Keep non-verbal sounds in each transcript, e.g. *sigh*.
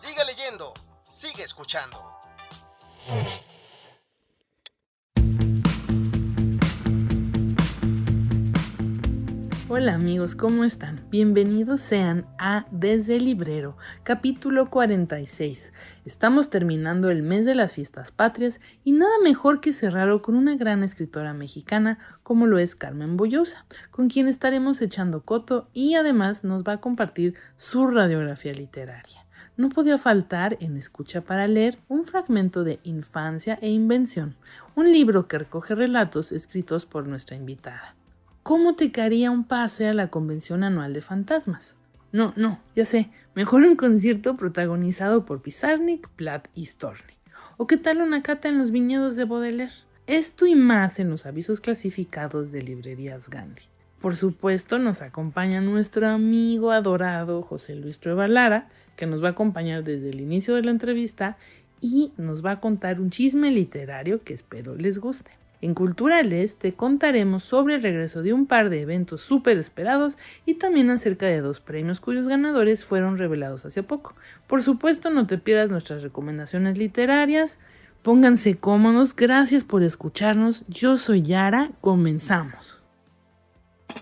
Sigue leyendo, sigue escuchando. Hola amigos, ¿cómo están? Bienvenidos sean a Desde el Librero, capítulo 46. Estamos terminando el mes de las fiestas patrias y nada mejor que cerrarlo con una gran escritora mexicana como lo es Carmen Boyosa, con quien estaremos echando coto y además nos va a compartir su radiografía literaria. No podía faltar en Escucha para leer un fragmento de Infancia e Invención, un libro que recoge relatos escritos por nuestra invitada. ¿Cómo te caería un pase a la convención anual de fantasmas? No, no, ya sé, mejor un concierto protagonizado por Pizarnik, Platt y Storni. ¿O qué tal una cata en los viñedos de Baudelaire? Esto y más en los avisos clasificados de librerías Gandhi. Por supuesto, nos acompaña nuestro amigo adorado José Luis Trueba Lara, que nos va a acompañar desde el inicio de la entrevista y nos va a contar un chisme literario que espero les guste. En Culturales te contaremos sobre el regreso de un par de eventos súper esperados y también acerca de dos premios cuyos ganadores fueron revelados hace poco. Por supuesto, no te pierdas nuestras recomendaciones literarias. Pónganse cómodos, gracias por escucharnos. Yo soy Yara, comenzamos.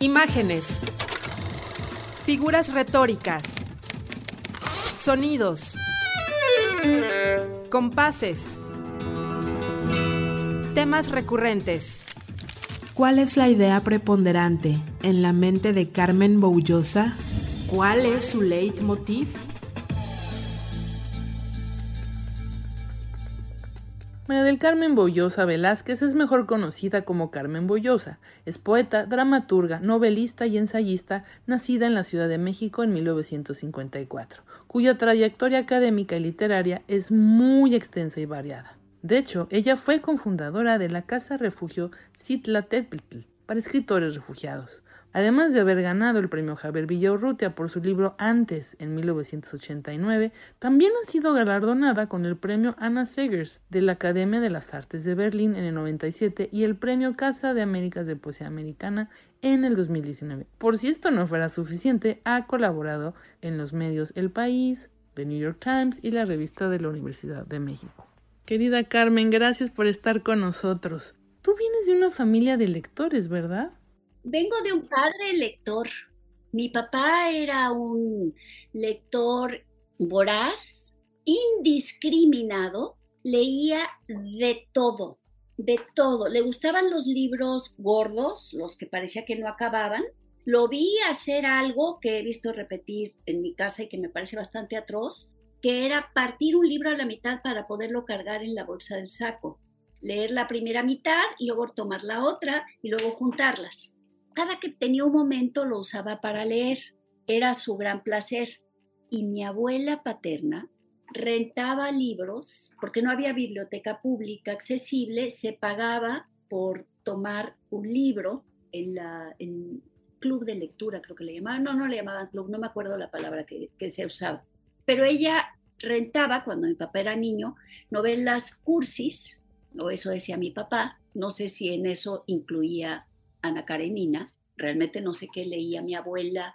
Imágenes. Figuras retóricas. Sonidos. Compases. Temas recurrentes. ¿Cuál es la idea preponderante en la mente de Carmen Boullosa? ¿Cuál es su leitmotiv? María del Carmen Boullosa Velázquez es mejor conocida como Carmen Boullosa. Es poeta, dramaturga, novelista y ensayista, nacida en la Ciudad de México en 1954, cuya trayectoria académica y literaria es muy extensa y variada. De hecho, ella fue cofundadora de la Casa Refugio Citlateotl para escritores refugiados. Además de haber ganado el premio Javier Villaurrutia por su libro Antes en 1989, también ha sido galardonada con el premio Anna Segers de la Academia de las Artes de Berlín en el 97 y el premio Casa de Américas de Poesía Americana en el 2019. Por si esto no fuera suficiente, ha colaborado en los medios El País, The New York Times y la revista de la Universidad de México. Querida Carmen, gracias por estar con nosotros. Tú vienes de una familia de lectores, ¿verdad? Vengo de un padre lector. Mi papá era un lector voraz, indiscriminado, leía de todo, de todo. Le gustaban los libros gordos, los que parecía que no acababan. Lo vi hacer algo que he visto repetir en mi casa y que me parece bastante atroz, que era partir un libro a la mitad para poderlo cargar en la bolsa del saco. Leer la primera mitad y luego tomar la otra y luego juntarlas cada que tenía un momento lo usaba para leer. Era su gran placer. Y mi abuela paterna rentaba libros, porque no había biblioteca pública accesible, se pagaba por tomar un libro en la club de lectura, creo que le llamaban, no, no le llamaban club, no me acuerdo la palabra que, que se usaba. Pero ella rentaba, cuando mi papá era niño, novelas cursis, o eso decía mi papá, no sé si en eso incluía Ana Karenina, realmente no sé qué leía mi abuela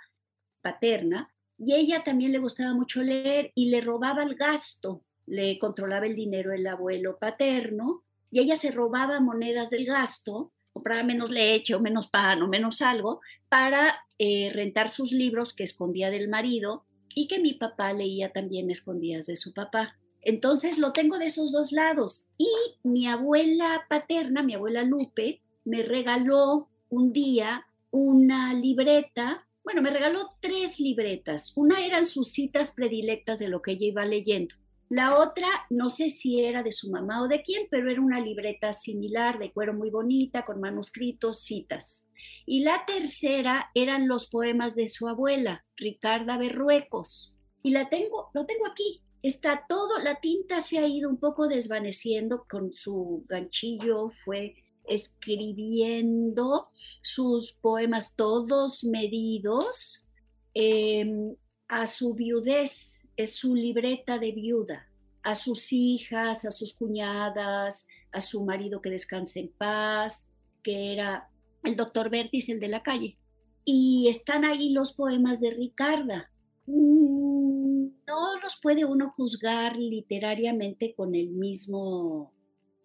paterna, y ella también le gustaba mucho leer y le robaba el gasto, le controlaba el dinero el abuelo paterno, y ella se robaba monedas del gasto, compraba menos leche o menos pan o menos algo, para eh, rentar sus libros que escondía del marido y que mi papá leía también escondidas de su papá. Entonces lo tengo de esos dos lados. Y mi abuela paterna, mi abuela Lupe, me regaló un día una libreta, bueno, me regaló tres libretas. Una eran sus citas predilectas de lo que ella iba leyendo. La otra, no sé si era de su mamá o de quién, pero era una libreta similar, de cuero muy bonita, con manuscritos, citas. Y la tercera eran los poemas de su abuela, Ricarda Berruecos. Y la tengo, lo tengo aquí. está todo, la tinta se ha ido un poco desvaneciendo con su ganchillo, fue escribiendo sus poemas todos medidos em, a su viudez, es su libreta de viuda, a sus hijas, a sus cuñadas, a su marido que descanse en paz, que era el doctor Bertis, el de la calle. Y están ahí los poemas de Ricarda. Mm, no los puede uno juzgar literariamente con el mismo,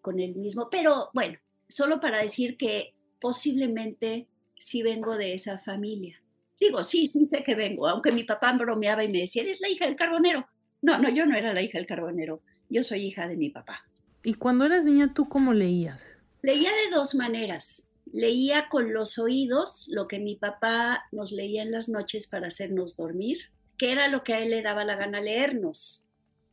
con el mismo, pero bueno, solo para decir que posiblemente sí vengo de esa familia. Digo, sí, sí sé que vengo, aunque mi papá bromeaba y me decía, eres la hija del carbonero. No, no, yo no era la hija del carbonero, yo soy hija de mi papá. ¿Y cuando eras niña tú cómo leías? Leía de dos maneras. Leía con los oídos lo que mi papá nos leía en las noches para hacernos dormir, que era lo que a él le daba la gana leernos.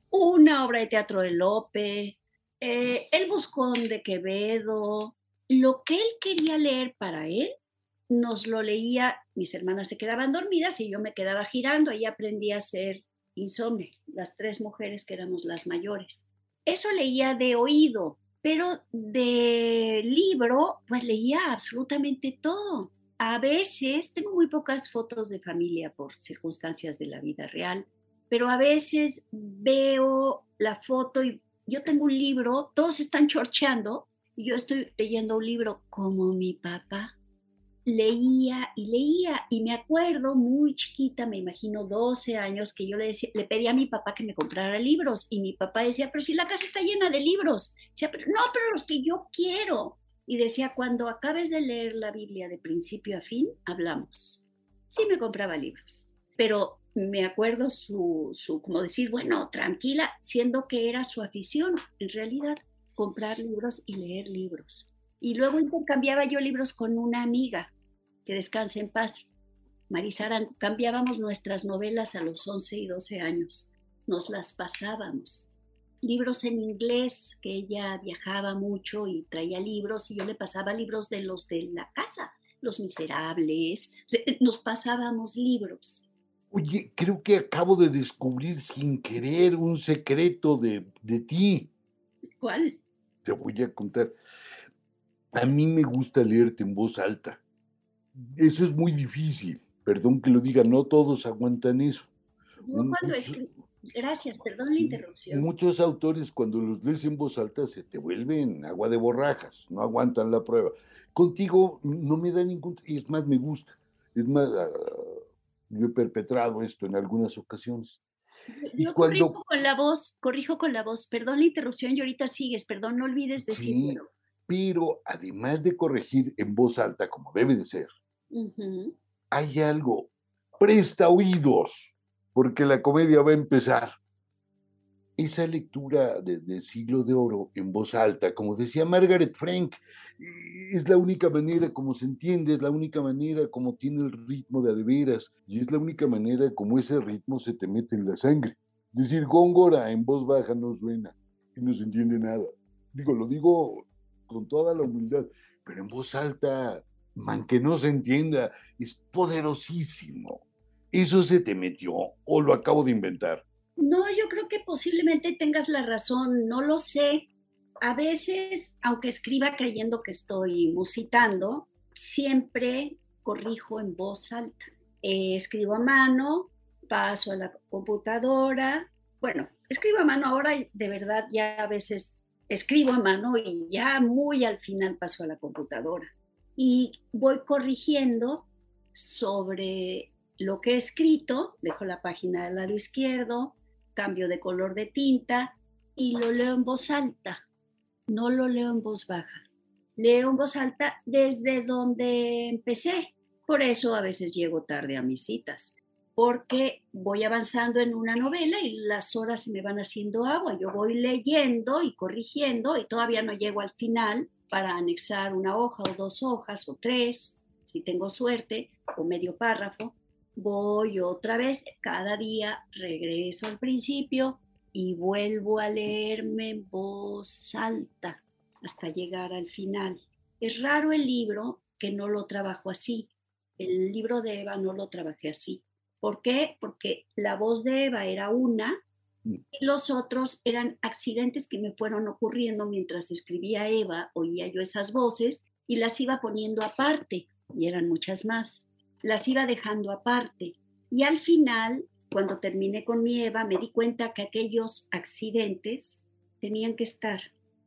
Una obra de teatro de Lope, eh, El Buscón de Quevedo, lo que él quería leer para él, nos lo leía, mis hermanas se quedaban dormidas y yo me quedaba girando, ahí aprendí a ser insomne, las tres mujeres que éramos las mayores. Eso leía de oído, pero de libro, pues leía absolutamente todo. A veces, tengo muy pocas fotos de familia por circunstancias de la vida real, pero a veces veo la foto y yo tengo un libro, todos están chorcheando y yo estoy leyendo un libro como mi papá. Leía y leía y me acuerdo muy chiquita, me imagino 12 años, que yo le, decía, le pedí a mi papá que me comprara libros y mi papá decía, pero si la casa está llena de libros. Decía, pero, no, pero los que yo quiero. Y decía, cuando acabes de leer la Biblia de principio a fin, hablamos. Sí me compraba libros, pero me acuerdo su, su, como decir, bueno, tranquila, siendo que era su afición, en realidad, comprar libros y leer libros. Y luego intercambiaba yo libros con una amiga, que descanse en paz, Marisa Arango. Cambiábamos nuestras novelas a los 11 y 12 años, nos las pasábamos. Libros en inglés, que ella viajaba mucho y traía libros, y yo le pasaba libros de los de la casa, Los Miserables, nos pasábamos libros Oye, creo que acabo de descubrir sin querer un secreto de, de ti. ¿Cuál? Te voy a contar. A mí me gusta leerte en voz alta. Eso es muy difícil. Perdón que lo diga, no todos aguantan eso. No, cuando es Gracias, perdón la interrupción. Muchos autores cuando los lees en voz alta se te vuelven agua de borrajas, no aguantan la prueba. Contigo no me da ningún... Es más, me gusta. Es más, ah, yo he perpetrado esto en algunas ocasiones. Yo cuando... corrijo con la voz, corrijo con la voz, perdón la interrupción y ahorita sigues, perdón, no olvides decirlo. pero además de corregir en voz alta, como debe de ser, hay algo, presta oídos, porque la comedia va a empezar esa lectura de, siglo de oro en voz alta, como decía Margaret Frank, es la única manera como se entiende, es la única manera como tiene el ritmo de adeveras, y es la única manera como ese ritmo se te mete en la sangre. Decir góngora en voz baja no suena y no se entiende nada. Digo, lo digo con toda la humildad, pero en voz alta, man que no se entienda, es poderosísimo. ¿Eso se te metió o lo acabo de inventar? No, yo posiblemente tengas la razón, no lo sé. A veces, aunque escriba creyendo que estoy musitando, siempre corrijo en voz alta. Eh, escribo a mano, paso a la computadora. Bueno, escribo a mano ahora de verdad ya a veces escribo a mano y ya muy al final paso a la computadora. Y voy corrigiendo sobre lo que he escrito, dejo la página del lado izquierdo, cambio de color de tinta y lo leo en voz alta, no lo leo en voz baja. Leo en voz alta desde donde empecé. Por eso a veces llego tarde a mis citas, porque voy avanzando en una novela y las horas se me van haciendo agua. Yo voy leyendo y corrigiendo y todavía no llego al final para anexar una hoja o dos hojas o tres, si tengo suerte, o medio párrafo voy otra vez, cada día regreso al principio y vuelvo a leerme en voz alta hasta llegar al final. Es raro el libro que no lo trabajo así. El libro de Eva no lo trabajé así. ¿Por qué? Porque la voz de Eva era una Mm. Y los otros eran accidentes que me fueron ocurriendo mientras escribía Eva, oía yo esas voces y las iba poniendo aparte, y eran muchas más. Las iba dejando aparte. Y al final, cuando terminé con mi Eva, me di cuenta que aquellos accidentes tenían que estar.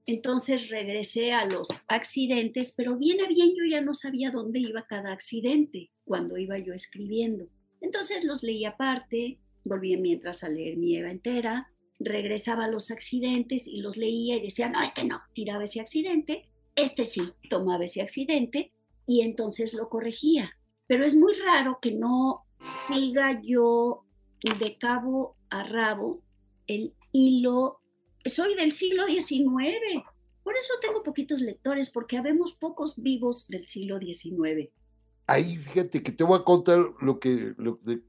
Entonces regresé a los accidentes, pero bien a bien yo ya no sabía dónde iba cada accidente cuando iba yo escribiendo. Entonces los leí aparte, volví mientras a leer mi Eva entera, regresaba a los accidentes y los leía y decía, no, este no, tiraba ese accidente, este sí, tomaba ese accidente y entonces lo corregía. Pero es muy raro que no siga yo de cabo a rabo el hilo. Soy del siglo XIX, por eso tengo poquitos lectores, porque habemos pocos vivos del siglo XIX. Ahí fíjate que te voy a contar lo que,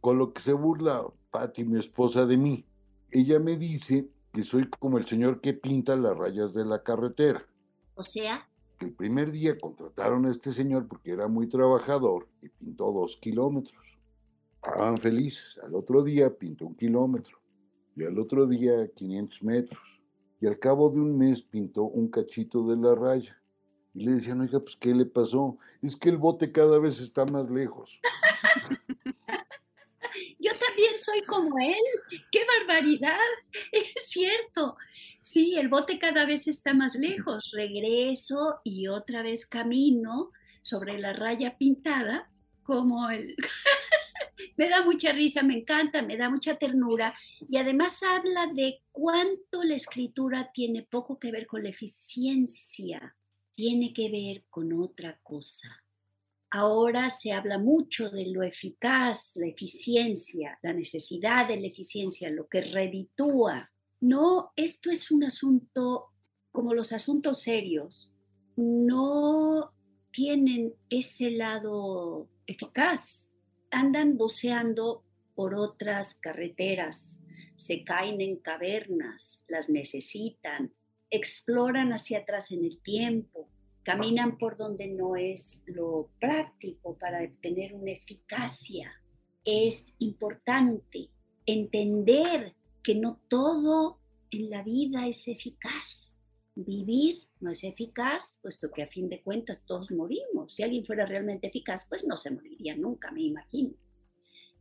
con lo que se burla Patti, mi esposa, de mí. Ella me dice que soy como el señor que pinta las rayas de la carretera. O sea. El primer día contrataron a este señor porque era muy trabajador y pintó dos kilómetros. Estaban felices. Al otro día pintó un kilómetro y al otro día 500 metros. Y al cabo de un mes pintó un cachito de la raya. Y le decían, oiga, pues, ¿qué le pasó? Es que el bote cada vez está más lejos. *laughs* Soy como él. ¡Qué barbaridad! *laughs* Es cierto. Sí, el bote cada vez está más lejos. Regreso y otra vez camino sobre la raya pintada como el... *laughs* me da mucha risa, me encanta, me da mucha ternura y además habla de cuánto la escritura tiene poco que ver con la eficiencia tiene que ver con otra cosa. Ahora se habla mucho de lo eficaz, la eficiencia, la necesidad de la eficiencia, lo que reditúa. No, esto es un asunto como los asuntos serios, no tienen ese lado eficaz. Andan buceando por otras carreteras, se caen en cavernas, las necesitan, exploran hacia atrás en el tiempo, caminan por donde no es lo práctico para obtener una eficacia. Es importante entender que no todo en la vida es eficaz. Vivir no es eficaz, puesto que a fin de cuentas todos morimos. Si alguien fuera realmente eficaz, pues no se moriría nunca, me imagino.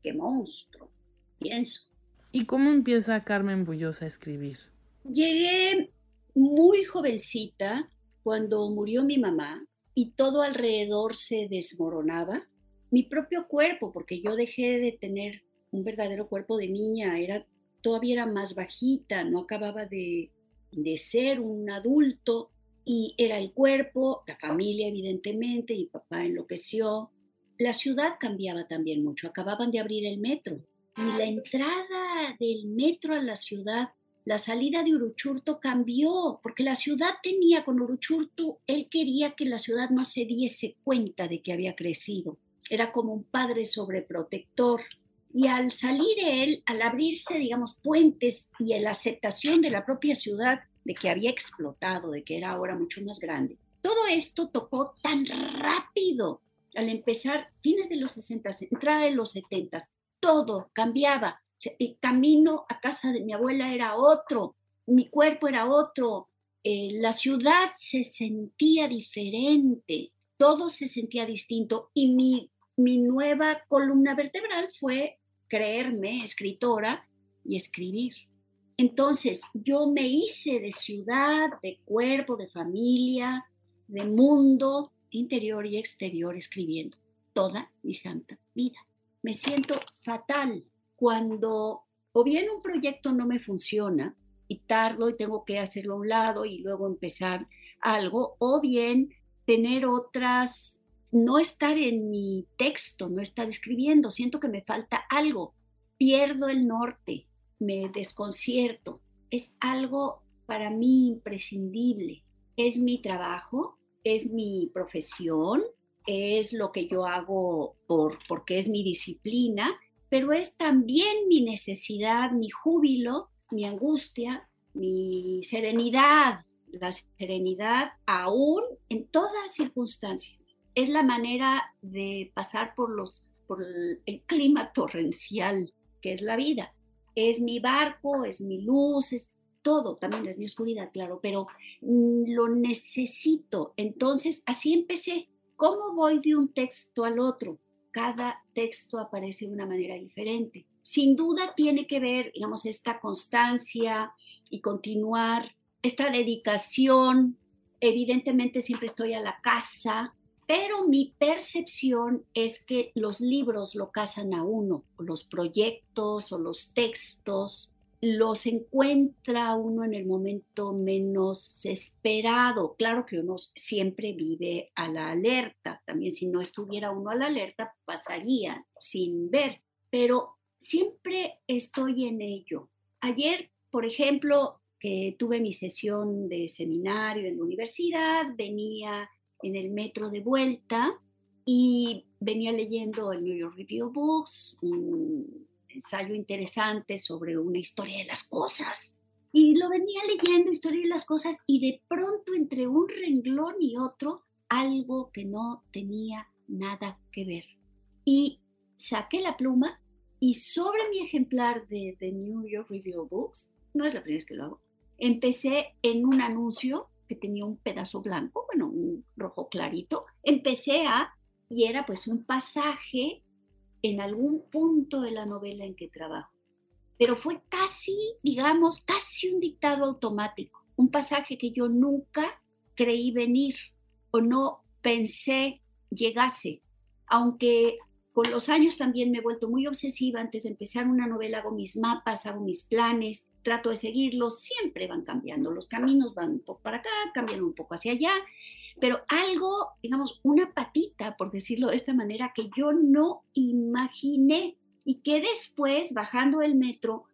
Qué monstruo, pienso. ¿Y cómo empieza Carmen Bullosa a escribir? Llegué muy jovencita cuando murió mi mamá y todo alrededor se desmoronaba. Mi propio cuerpo, porque yo dejé de tener un verdadero cuerpo de niña, era todavía era más bajita, no acababa de, de ser un adulto y era el cuerpo, la familia evidentemente, mi papá enloqueció. La ciudad cambiaba también mucho, acababan de abrir el metro y la entrada del metro a la ciudad la salida de Uruchurto cambió, porque la ciudad tenía con Uruchurto, él quería que la ciudad no se diese cuenta de que había crecido. Era como un padre sobreprotector. Y al salir él, al abrirse, digamos, puentes y la aceptación de la propia ciudad de que había explotado, de que era ahora mucho más grande, todo esto tocó tan rápido. Al empezar, fines de los 60, entrada de los 70, todo cambiaba el camino a casa de mi abuela era otro, mi cuerpo era otro, eh, la ciudad se sentía diferente, todo se sentía distinto y mi, mi nueva columna vertebral fue creerme escritora y escribir. Entonces yo me hice de ciudad, de cuerpo, de familia, de mundo interior y exterior escribiendo toda mi santa vida. Me siento fatal cuando o bien un proyecto no me funciona y tardo y tengo que hacerlo a un lado y luego empezar algo, o bien tener otras, no estar en mi texto, no estar escribiendo, siento que me falta algo, pierdo el norte, me desconcierto, es algo para mí imprescindible, es mi trabajo, es mi profesión, es lo que yo hago por, porque es mi disciplina pero es también mi necesidad, mi júbilo, mi angustia, mi serenidad, la serenidad aún en todas circunstancias. Es la manera de pasar por, los, por el clima torrencial que es la vida. es mi barco, es mi luz, es todo, también es mi oscuridad, claro, pero mm, lo necesito. Entonces, así empecé. ¿Cómo voy de un texto al otro? Cada texto aparece de una manera diferente. Sin duda tiene que ver, digamos, esta constancia y continuar, esta dedicación. Evidentemente siempre estoy a la casa, pero mi percepción es que los libros lo casan a uno, los proyectos o los textos los encuentra uno en el momento menos esperado. Claro que uno siempre vive a la alerta, también si no estuviera uno a la alerta pasaría sin ver, pero siempre estoy en ello. Ayer, por ejemplo, que tuve mi sesión de seminario en la universidad, venía en el metro de vuelta y venía leyendo el New York Review Books, ensayo interesante sobre una historia de las cosas. Y lo venía leyendo, historia de las cosas, y de pronto entre un renglón y otro, algo que no tenía nada que ver. Y saqué la pluma y sobre mi ejemplar de The New York Review Books, no es la primera vez que lo hago, empecé en un anuncio que tenía un pedazo blanco, bueno, un rojo clarito, empecé a, y era pues un pasaje en algún punto de la novela en que trabajo. Pero fue casi, digamos, casi un dictado automático, un pasaje que yo nunca creí venir o no pensé llegase, aunque con los años también me he vuelto muy obsesiva. Antes de empezar una novela hago mis mapas, hago mis planes, trato de seguirlos, siempre van cambiando. Los caminos van un poco para acá, cambian un poco hacia allá, pero algo, digamos, una patita, por decirlo de esta manera, que yo no imaginé y que después, bajando el metro,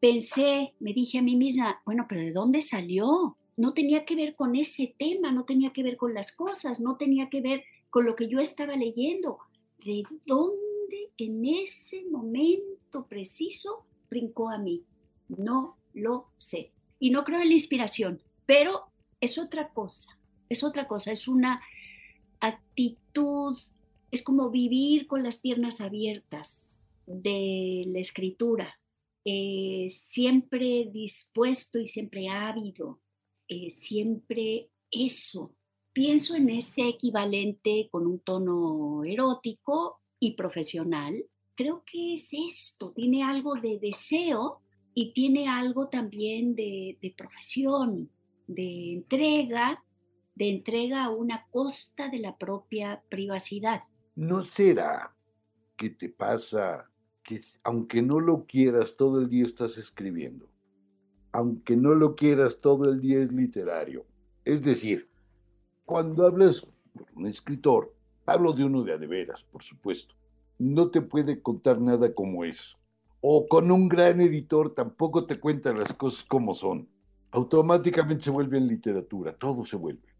pensé, me dije a mí misma, bueno, pero ¿de dónde salió? No tenía que ver con ese tema, no tenía que ver con las cosas, no tenía que ver con lo que yo estaba leyendo de dónde en ese momento preciso brincó a mí. No lo sé. Y no creo en la inspiración, pero es otra cosa, es otra cosa, es una actitud, es como vivir con las piernas abiertas de la escritura, eh, siempre dispuesto y siempre ávido, eh, siempre eso, pienso en ese equivalente con un tono erótico y profesional. Creo que es esto, tiene algo de deseo y tiene algo también de, profesión, de entrega, de entrega a una costa de la propia privacidad. ¿No será que te pasa que aunque no lo quieras todo el día estás escribiendo? Aunque no lo quieras todo el día es literario. Es decir, cuando hablas con un escritor, hablo de uno de adeveras, por supuesto. No te puede contar nada como es. O con un gran editor tampoco te cuentan las cosas como son. Automáticamente se vuelve en literatura, todo se vuelve.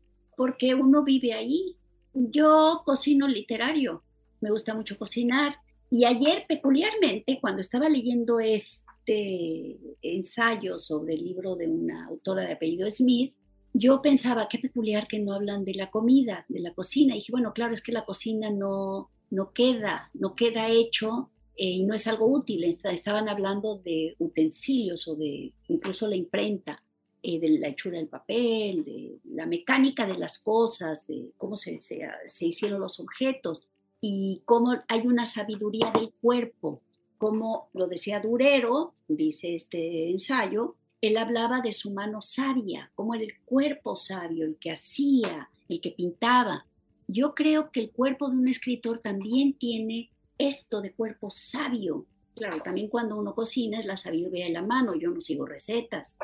Porque uno vive ahí. Yo cocino literario, me gusta mucho cocinar. Y ayer, peculiarmente, cuando estaba leyendo este ensayo sobre el libro de una autora de apellido Smith, yo pensaba, qué peculiar que no hablan de la comida, de la cocina. Y dije, bueno, claro, es que la cocina no, no queda, no queda hecho eh, y no es algo útil. Estaban hablando de utensilios o de incluso la imprenta, eh, de la hechura del papel, de la mecánica de las cosas, de cómo se, se, hicieron los objetos y cómo hay una sabiduría del cuerpo, como lo decía Durero, dice este ensayo, él hablaba de su mano sabia, como el cuerpo sabio, el que hacía, el que pintaba. Yo creo que el cuerpo de un escritor también tiene esto de cuerpo sabio. Claro, también cuando uno cocina es la sabiduría de la mano, yo no sigo recetas.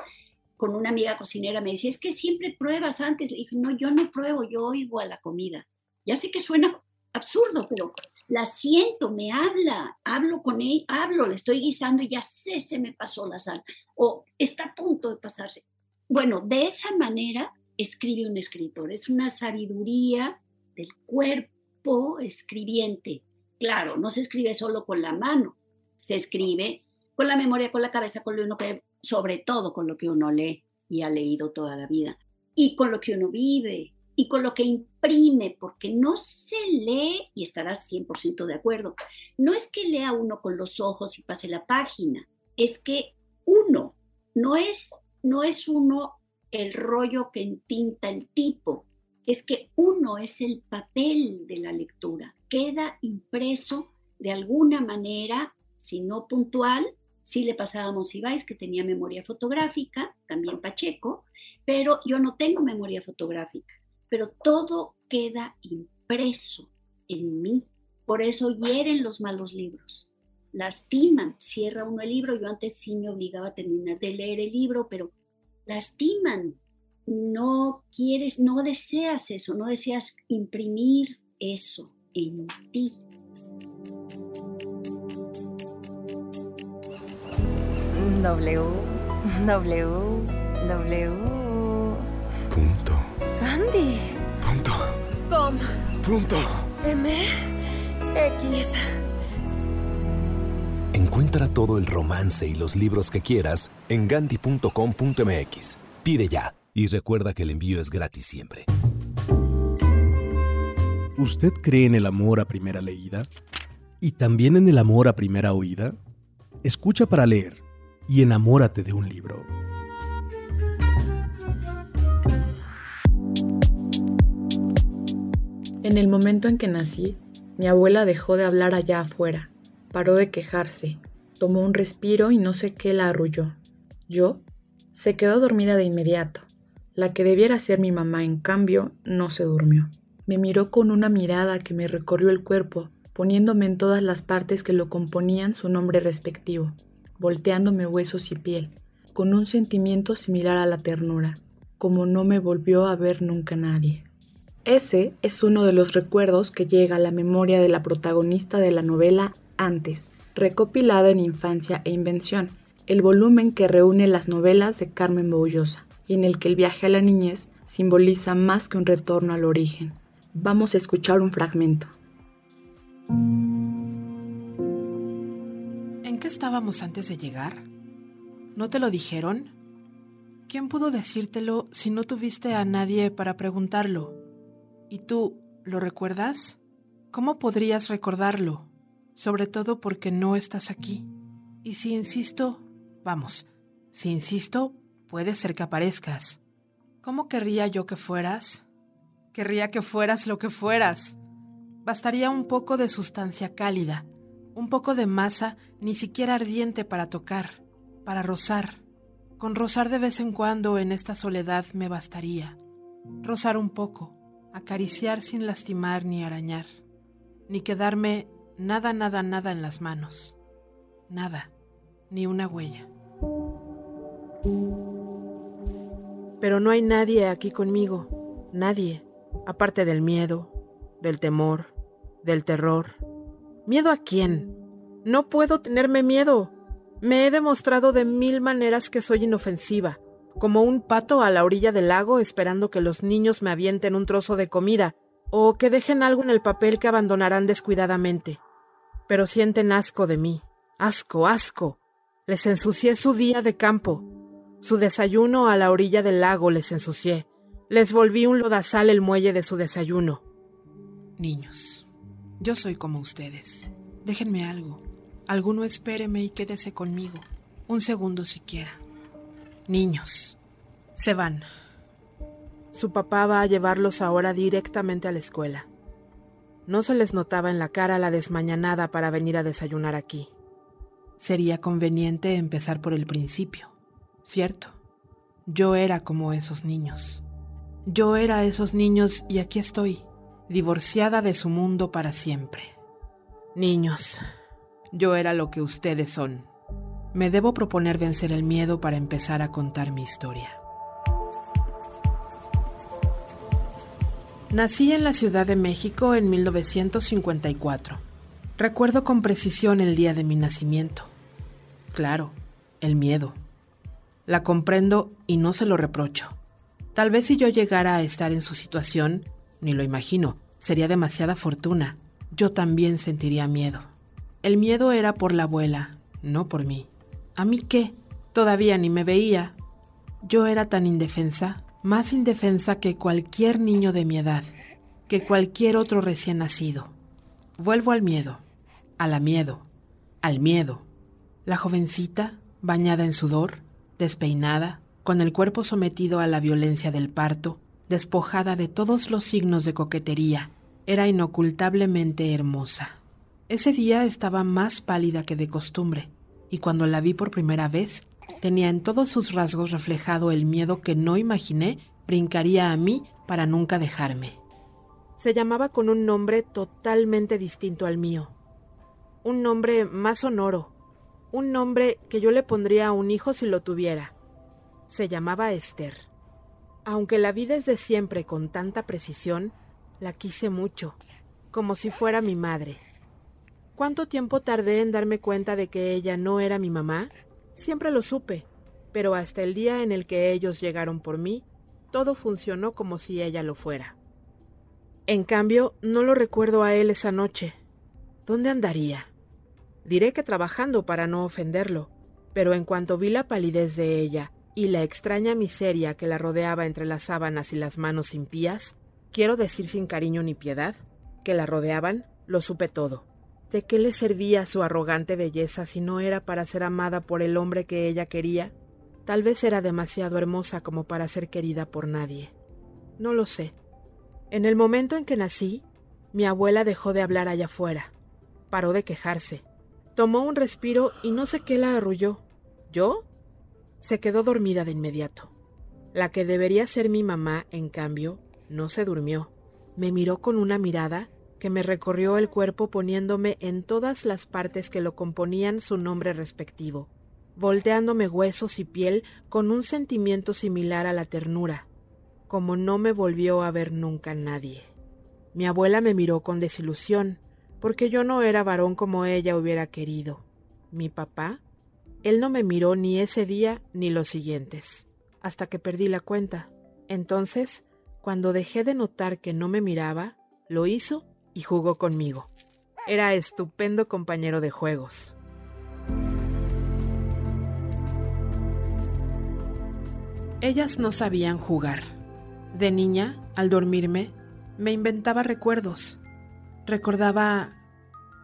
Con una amiga cocinera me decía, es que siempre pruebas antes. Le no, yo no pruebo, yo oigo a la comida. Ya sé que suena absurdo, pero la siento, me habla, hablo con él, hablo, le estoy guisando y ya sé, se me pasó la sal o está a punto de pasarse. Bueno, de esa manera escribe un escritor, es una sabiduría del cuerpo escribiente. Claro, no se escribe solo con la mano, se escribe con la memoria, con la cabeza, con lo uno que, sobre todo con lo que uno lee y ha leído toda la vida, y con lo que uno vive, y con lo que imprime, porque no se lee, y estarás 100% de acuerdo, no es que lea uno con los ojos y pase la página, es que uno no es, no es uno el rollo que entinta el tipo, es que uno es el papel de la lectura, queda impreso de alguna manera, si no puntual, si le pasábamos Ibáis, que tenía memoria fotográfica, también Pacheco, pero yo no tengo memoria fotográfica, pero todo queda impreso en mí. Por eso hieren los malos libros, lastiman, cierra uno el libro, yo antes sí me obligaba a terminar de leer el libro, pero lastiman, no quieres, no deseas eso, no deseas imprimir eso en ti. W, W, W. Punto. Gandhi. Punto. Com. Punto. M. X. Encuentra todo el romance y los libros que quieras en gandhi.com.mx. Pide ya y recuerda que el envío es gratis siempre. ¿Usted cree en el amor a primera leída? ¿Y también en el amor a primera oída? Escucha para leer y enamórate de un libro. En el momento en que nací, mi abuela dejó de hablar allá afuera, paró de quejarse, tomó un respiro y no sé qué la arrulló. Yo se quedó dormida de inmediato. La que debiera ser mi mamá, en cambio, no se durmió. Me miró con una mirada que me recorrió el cuerpo, poniéndome en todas las partes que lo componían su nombre respectivo, volteándome huesos y piel, con un sentimiento similar a la ternura, como no me volvió a ver nunca nadie. Ese es uno de los recuerdos que llega a la memoria de la protagonista de la novela Antes, recopilada en Infancia e Invención, el volumen que reúne las novelas de Carmen Boullosa, y en el que el viaje a la niñez simboliza más que un retorno al origen. Vamos a escuchar un fragmento. ¿En qué estábamos antes de llegar? ¿No te lo dijeron? ¿Quién pudo decírtelo si no tuviste a nadie para preguntarlo? ¿Y tú lo recuerdas? ¿Cómo podrías recordarlo? Sobre todo porque no estás aquí. Y si insisto, vamos, si insisto, puede ser que aparezcas. ¿Cómo querría yo que fueras? Querría que fueras lo que fueras. Bastaría un poco de sustancia cálida, un poco de masa ni siquiera ardiente para tocar, para rozar. Con rozar de vez en cuando en esta soledad me bastaría. Rozar un poco, acariciar sin lastimar ni arañar, ni quedarme nada, nada, nada en las manos. Nada, ni una huella. Pero no hay nadie aquí conmigo, nadie, aparte del miedo, del temor, del terror. ¿Miedo a quién? No puedo tenerme miedo. Me he demostrado de mil maneras que soy inofensiva como un pato a la orilla del lago esperando que los niños me avienten un trozo de comida o que dejen algo en el papel que abandonarán descuidadamente. Pero sienten asco de mí. Asco, asco. Les ensucié su día de campo. Su desayuno a la orilla del lago les ensucié. Les volví un lodazal el muelle de su desayuno. Niños, yo soy como ustedes. Déjenme algo. Alguno espéreme y quédese conmigo. Un segundo siquiera. Niños. Se van. Su papá va a llevarlos ahora directamente a la escuela. No se les notaba en la cara la desmañanada para venir a desayunar aquí. Sería conveniente empezar por el principio, ¿cierto? Yo era como esos niños. Yo era esos niños y aquí estoy, divorciada de su mundo para siempre. Niños, yo era lo que ustedes son. Me debo proponer vencer el miedo para empezar a contar mi historia. Nací en la Ciudad de México en 1954. Recuerdo con precisión el día de mi nacimiento. Claro, el miedo. La comprendo y no se lo reprocho. Tal vez si yo llegara a estar en su situación, ni lo imagino, sería demasiada fortuna. Yo también sentiría miedo. El miedo era por la abuela, no por mí. ¿A mí qué? Todavía ni me veía. Yo era tan indefensa más indefensa que cualquier niño de mi edad, que cualquier otro recién nacido. Vuelvo al miedo, a la miedo, al miedo. La jovencita, bañada en sudor, despeinada, con el cuerpo sometido a la violencia del parto, despojada de todos los signos de coquetería, era inocultablemente hermosa. Ese día estaba más pálida que de costumbre, y cuando la vi por primera vez, tenía en todos sus rasgos reflejado el miedo que no imaginé brincaría a mí para nunca dejarme. Se llamaba con un nombre totalmente distinto al mío, un nombre más sonoro, un nombre que yo le pondría a un hijo si lo tuviera. Se llamaba Esther. Aunque la vi desde siempre con tanta precisión, la quise mucho, como si fuera mi madre. ¿Cuánto tiempo tardé en darme cuenta de que ella no era mi mamá? Siempre lo supe, pero hasta el día en el que ellos llegaron por mí, todo funcionó como si ella lo fuera. En cambio, no lo recuerdo a él esa noche. ¿Dónde andaría? Diré que trabajando para no ofenderlo, pero en cuanto vi la palidez de ella y la extraña miseria que la rodeaba entre las sábanas y las manos impías, quiero decir sin cariño ni piedad, que la rodeaban, lo supe todo. ¿De qué le servía su arrogante belleza si no era para ser amada por el hombre que ella quería? Tal vez era demasiado hermosa como para ser querida por nadie. No lo sé. En el momento en que nací, mi abuela dejó de hablar allá afuera. Paró de quejarse. Tomó un respiro y no sé qué la arrulló. ¿Yo? Se quedó dormida de inmediato. La que debería ser mi mamá, en cambio, no se durmió. Me miró con una mirada que me recorrió el cuerpo poniéndome en todas las partes que lo componían su nombre respectivo, volteándome huesos y piel con un sentimiento similar a la ternura, como no me volvió a ver nunca nadie. Mi abuela me miró con desilusión, porque yo no era varón como ella hubiera querido. Mi papá él no me miró ni ese día ni los siguientes, hasta que perdí la cuenta. Entonces, cuando dejé de notar que no me miraba, lo hizo y jugó conmigo. Era estupendo compañero de juegos. Ellas no sabían jugar. De niña, al dormirme, me inventaba recuerdos. Recordaba...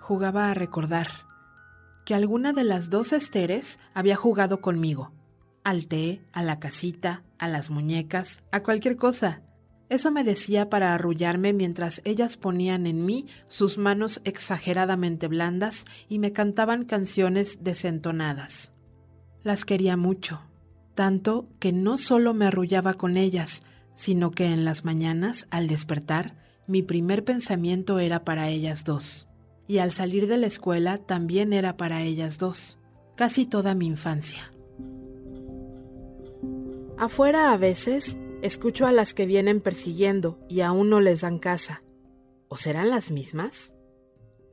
jugaba a recordar que alguna de las dos Esteres había jugado conmigo. Al té, a la casita, a las muñecas, a cualquier cosa. Eso me decía para arrullarme mientras ellas ponían en mí sus manos exageradamente blandas y me cantaban canciones desentonadas. Las quería mucho, tanto que no solo me arrullaba con ellas, sino que en las mañanas, al despertar, mi primer pensamiento era para ellas dos y al salir de la escuela también era para ellas dos, casi toda mi infancia. Afuera a veces escucho a las que vienen persiguiendo y aún no les dan casa. ¿O serán las mismas?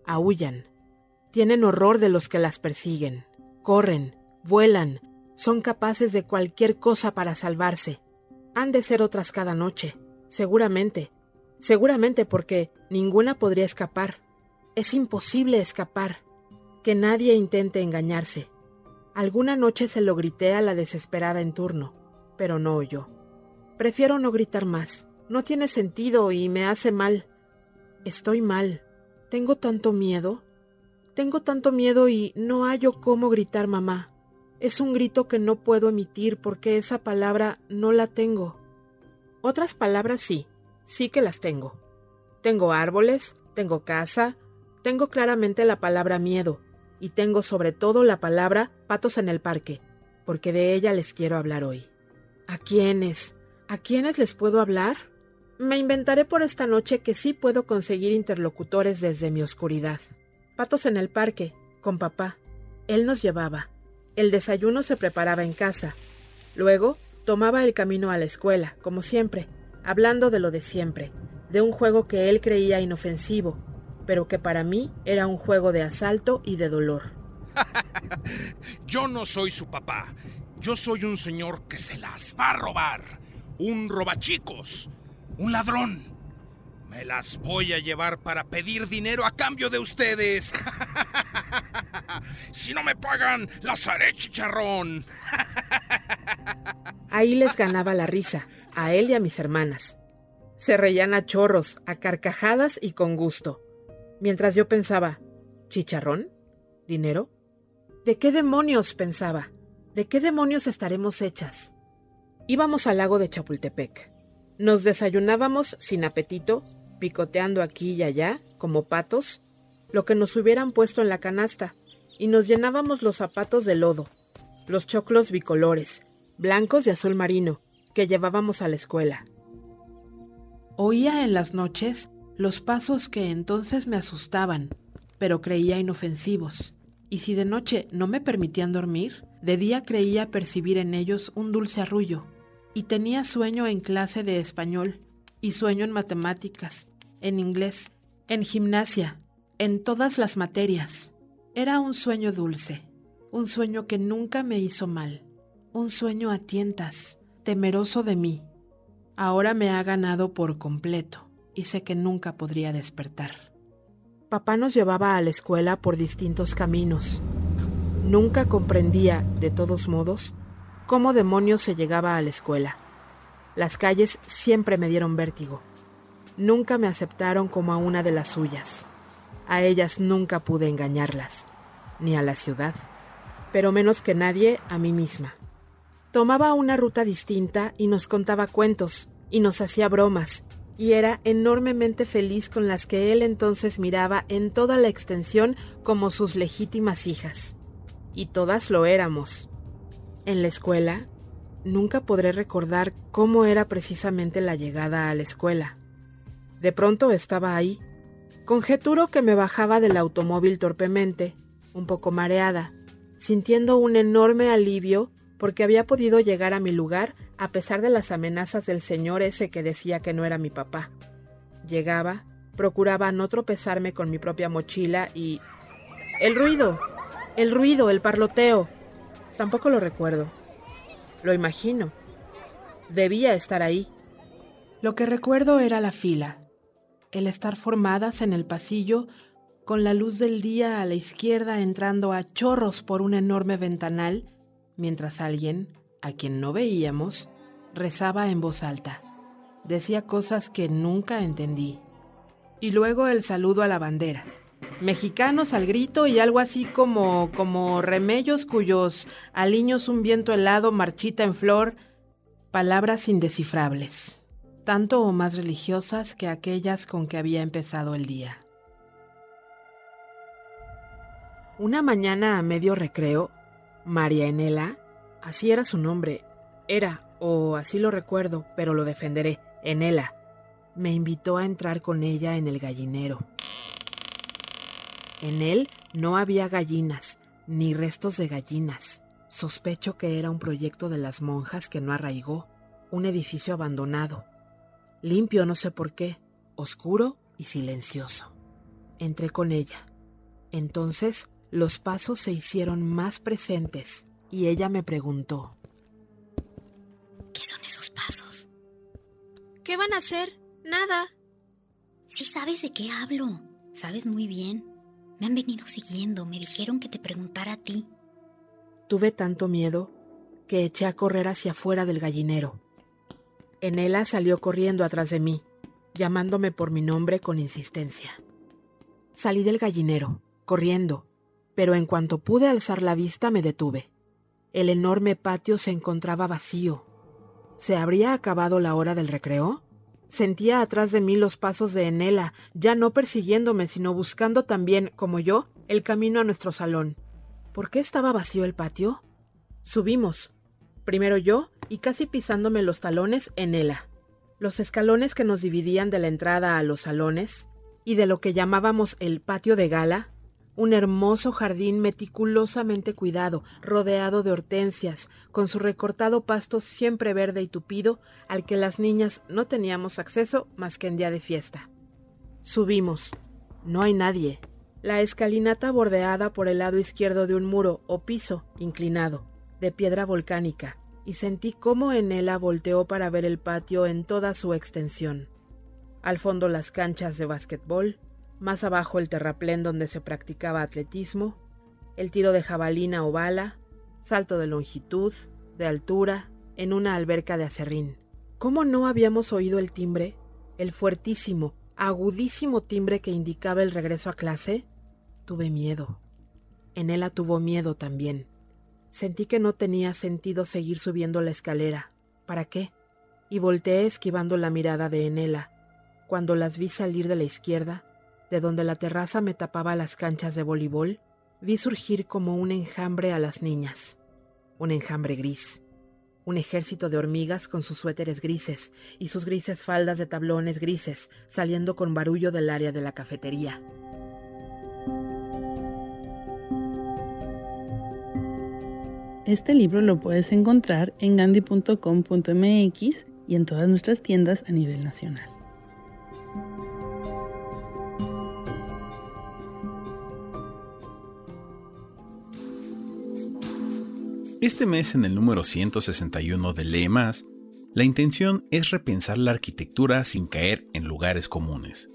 Aullan. Tienen horror de los que las persiguen. Corren, vuelan, son capaces de cualquier cosa para salvarse. Han de ser otras cada noche, seguramente. Seguramente porque ninguna podría escapar. Es imposible escapar. Que nadie intente engañarse. Alguna noche se lo grité a la desesperada en turno, pero no oyó. Prefiero no gritar más. No tiene sentido y me hace mal. Estoy mal. Tengo tanto miedo. Tengo tanto miedo y no hallo cómo gritar mamá. Es un grito que no puedo emitir porque esa palabra no la tengo. Otras palabras sí, sí que las tengo. Tengo árboles, tengo casa, tengo claramente la palabra miedo y tengo sobre todo la palabra patos en el parque, porque de ella les quiero hablar hoy. ¿A quiénes? ¿A quiénes les puedo hablar? Me inventaré por esta noche que sí puedo conseguir interlocutores desde mi oscuridad. Patos en el parque, con papá. Él nos llevaba. El desayuno se preparaba en casa. Luego tomaba el camino a la escuela, como siempre, hablando de lo de siempre, de un juego que él creía inofensivo, pero que para mí era un juego de asalto y de dolor. *laughs* Yo no soy su papá. Yo soy un señor que se las va a robar. Un robachicos. Un ladrón. Me las voy a llevar para pedir dinero a cambio de ustedes. *laughs* si no me pagan, las haré chicharrón. *laughs* Ahí les ganaba la risa, a él y a mis hermanas. Se reían a chorros, a carcajadas y con gusto mientras yo pensaba, ¿chicharrón? ¿Dinero? ¿De qué demonios pensaba? ¿De qué demonios estaremos hechas? Íbamos al lago de Chapultepec. Nos desayunábamos sin apetito, picoteando aquí y allá, como patos, lo que nos hubieran puesto en la canasta, y nos llenábamos los zapatos de lodo, los choclos bicolores, blancos de azul marino, que llevábamos a la escuela. Oía en las noches los pasos que entonces me asustaban, pero creía inofensivos, y si de noche no me permitían dormir, de día creía percibir en ellos un dulce arrullo, y tenía sueño en clase de español, y sueño en matemáticas, en inglés, en gimnasia, en todas las materias. Era un sueño dulce, un sueño que nunca me hizo mal, un sueño a tientas, temeroso de mí. Ahora me ha ganado por completo y sé que nunca podría despertar. Papá nos llevaba a la escuela por distintos caminos. Nunca comprendía, de todos modos, cómo demonios se llegaba a la escuela. Las calles siempre me dieron vértigo. Nunca me aceptaron como a una de las suyas. A ellas nunca pude engañarlas, ni a la ciudad, pero menos que nadie a mí misma. Tomaba una ruta distinta y nos contaba cuentos, y nos hacía bromas, y era enormemente feliz con las que él entonces miraba en toda la extensión como sus legítimas hijas. Y todas lo éramos. En la escuela, nunca podré recordar cómo era precisamente la llegada a la escuela. De pronto estaba ahí. Conjeturo que me bajaba del automóvil torpemente, un poco mareada, sintiendo un enorme alivio porque había podido llegar a mi lugar a pesar de las amenazas del señor ese que decía que no era mi papá. Llegaba, procuraba no tropezarme con mi propia mochila y... El ruido, el ruido, el parloteo. Tampoco lo recuerdo. Lo imagino. Debía estar ahí. Lo que recuerdo era la fila, el estar formadas en el pasillo con la luz del día a la izquierda entrando a chorros por un enorme ventanal mientras alguien, a quien no veíamos, rezaba en voz alta. Decía cosas que nunca entendí. Y luego el saludo a la bandera. Mexicanos al grito y algo así como como remellos cuyos aliños un viento helado marchita en flor, palabras indescifrables, tanto o más religiosas que aquellas con que había empezado el día. Una mañana a medio recreo, María Enela, así era su nombre, era, o así lo recuerdo, pero lo defenderé, Enela, me invitó a entrar con ella en el gallinero. En él no había gallinas, ni restos de gallinas. Sospecho que era un proyecto de las monjas que no arraigó, un edificio abandonado. Limpio no sé por qué, oscuro y silencioso. Entré con ella. Entonces los pasos se hicieron más presentes y ella me preguntó. ¿Qué son esos pasos? ¿Qué van a hacer? Nada. Sí sabes de qué hablo. Sabes muy bien. Me han venido siguiendo. Me dijeron que te preguntara a ti. Tuve tanto miedo que eché a correr hacia afuera del gallinero. Enela salió corriendo atrás de mí, llamándome por mi nombre con insistencia. Salí del gallinero, corriendo, pero en cuanto pude alzar la vista me detuve. El enorme patio se encontraba vacío. ¿Se habría acabado la hora del recreo? Sentía atrás de mí los pasos de Enela, ya no persiguiéndome, sino buscando también, como yo, el camino a nuestro salón. ¿Por qué estaba vacío el patio? Subimos. Primero yo, y casi pisándome los talones, Enela. Los escalones que nos dividían de la entrada a los salones, y de lo que llamábamos el patio de gala, un hermoso jardín meticulosamente cuidado, rodeado de hortensias, con su recortado pasto siempre verde y tupido, al que las niñas no teníamos acceso más que en día de fiesta. Subimos. No hay nadie. La escalinata bordeada por el lado izquierdo de un muro o piso inclinado, de piedra volcánica, y sentí cómo Enela volteó para ver el patio en toda su extensión. Al fondo las canchas de básquetbol, más abajo el terraplén donde se practicaba atletismo, el tiro de jabalina o bala, salto de longitud, de altura, en una alberca de acerrín. ¿Cómo no habíamos oído el timbre? El fuertísimo, agudísimo timbre que indicaba el regreso a clase. Tuve miedo. Enela tuvo miedo también. Sentí que no tenía sentido seguir subiendo la escalera. ¿Para qué? Y volteé esquivando la mirada de Enela. Cuando las vi salir de la izquierda, de donde la terraza me tapaba las canchas de voleibol, vi surgir como un enjambre a las niñas. Un enjambre gris. Un ejército de hormigas con sus suéteres grises y sus grises faldas de tablones grises saliendo con barullo del área de la cafetería. Este libro lo puedes encontrar en gandhi.com.mx y en todas nuestras tiendas a nivel nacional. Este mes en el número 161 de Lee Más, la intención es repensar la arquitectura sin caer en lugares comunes,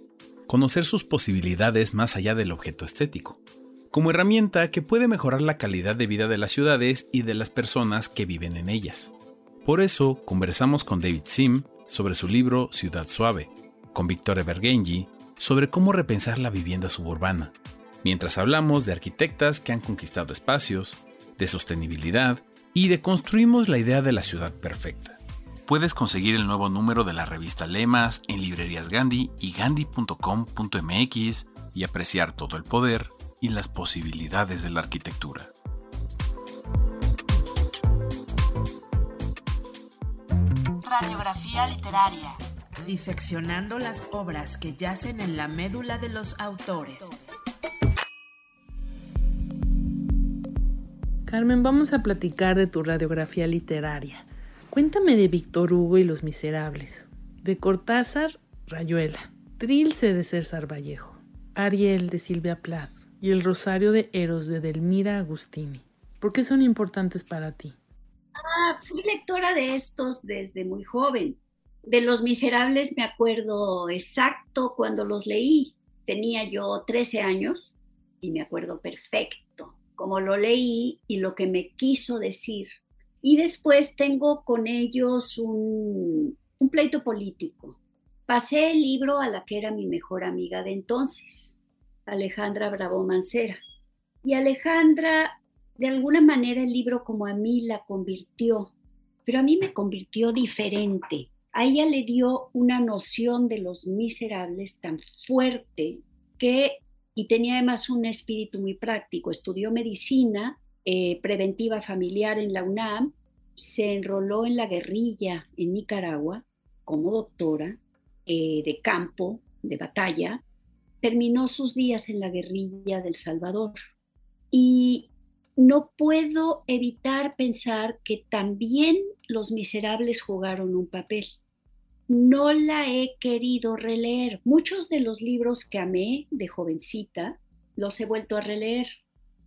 conocer sus posibilidades más allá del objeto estético, como herramienta que puede mejorar la calidad de vida de las ciudades y de las personas que viven en ellas. Por eso conversamos con David Sim sobre su libro Ciudad Suave, con Victoria Bergenji sobre cómo repensar la vivienda suburbana, mientras hablamos de arquitectas que han conquistado espacios, de sostenibilidad y de construimos la idea de la ciudad perfecta. Puedes conseguir el nuevo número de la revista Lemas en librerías Gandhi y gandhi.com.mx y apreciar todo el poder y las posibilidades de la arquitectura. Radiografía literaria. Diseccionando las obras que yacen en la médula de los autores. Carmen, vamos a platicar de tu radiografía literaria. Cuéntame de Víctor Hugo y Los Miserables, de Cortázar, Rayuela, Trilce de César Vallejo, Ariel de Silvia Plath, y El Rosario de Eros de Delmira Agustini. ¿Por qué son importantes para ti? Ah, fui lectora de estos desde muy joven. De Los Miserables me acuerdo exacto cuando los leí. Tenía yo 13 años y me acuerdo perfecto cómo lo leí y lo que me quiso decir. Y después tengo con ellos un, un pleito político. Pasé el libro a la que era mi mejor amiga de entonces, Alejandra Bravo Mancera. Y Alejandra, de alguna manera el libro como a mí la convirtió, pero a mí me convirtió diferente. A ella le dio una noción de los miserables tan fuerte que, y tenía además un espíritu muy práctico, estudió medicina eh, preventiva familiar en la UNAM, se enroló en la guerrilla en Nicaragua como doctora eh, de campo, de batalla, terminó sus días en la guerrilla del Salvador. Y no puedo evitar pensar que también los miserables jugaron un papel. No la he querido releer. Muchos de los libros que amé de jovencita los he vuelto a releer.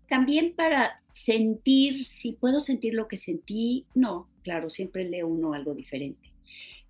También para sentir, si puedo sentir lo que sentí, no, claro, siempre leo uno algo diferente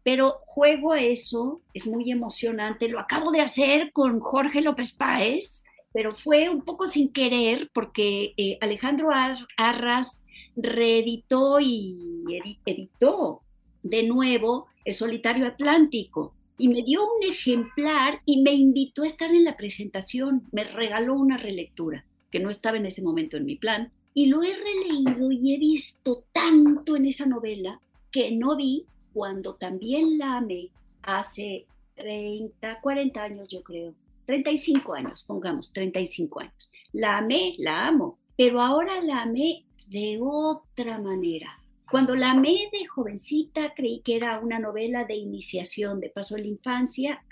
pero juego a eso, es muy emocionante, lo acabo de hacer con Jorge López Páez, pero fue un poco sin querer porque eh, Alejandro Arras reeditó y editó de nuevo Solitario Atlántico y me dio un ejemplar y me invitó a estar en la presentación, me regaló una relectura que no estaba en ese momento en mi plan y lo he releído y he visto tanto en esa novela que no vi cuando también la amé hace 30, 40 años yo creo, 35 años, pongamos, 35 años. La amé, la amo, pero ahora la amé de otra manera. Cuando la amé de jovencita creí que era una novela de iniciación, de paso de la infancia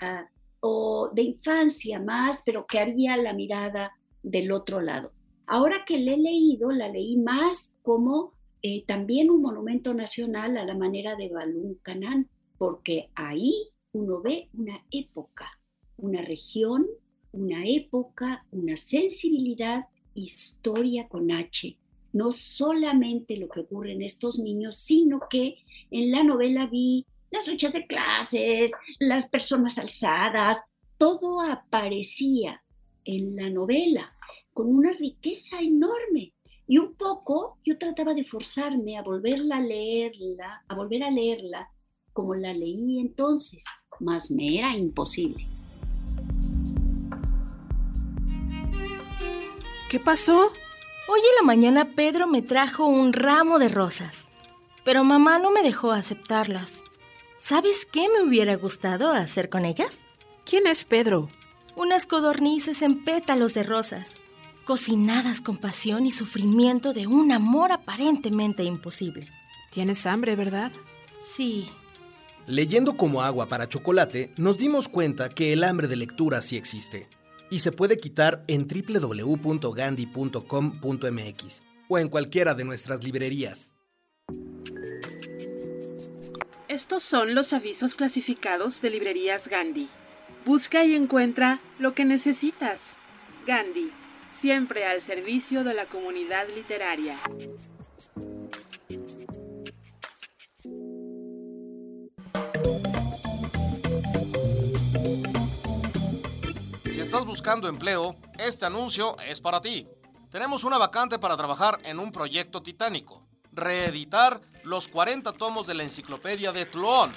o de infancia más, pero que había la mirada del otro lado. Ahora que la he leído, la leí más como eh, también un monumento nacional a la manera de Balún Canán, porque ahí uno ve una época, una región, una época, una sensibilidad, historia con H. No solamente lo que ocurre en estos niños, sino que en la novela vi las luchas de clases, las personas alzadas, todo aparecía en la novela con una riqueza enorme. Y un poco yo trataba de forzarme a volverla a leerla, a volver a leerla como la leí entonces, mas me era imposible. ¿Qué pasó? Hoy en la mañana Pedro me trajo un ramo de rosas, pero mamá no me dejó aceptarlas. ¿Sabes qué me hubiera gustado hacer con ellas? ¿Quién es Pedro? Unas codornices en pétalos de rosas, cocinadas con pasión y sufrimiento de un amor aparentemente imposible. Tienes hambre, ¿verdad? Sí. Leyendo como agua para chocolate, nos dimos cuenta que el hambre de lectura sí existe y se puede quitar en www.gandhi.com.mx o en cualquiera de nuestras librerías. Estos son los avisos clasificados de librerías Gandhi. Busca y encuentra lo que necesitas. Gandhi, siempre al servicio de la comunidad literaria. Buscando empleo, este anuncio es para ti. Tenemos una vacante para trabajar en un proyecto titánico. Reeditar los 40 tomos de la enciclopedia de Tluon,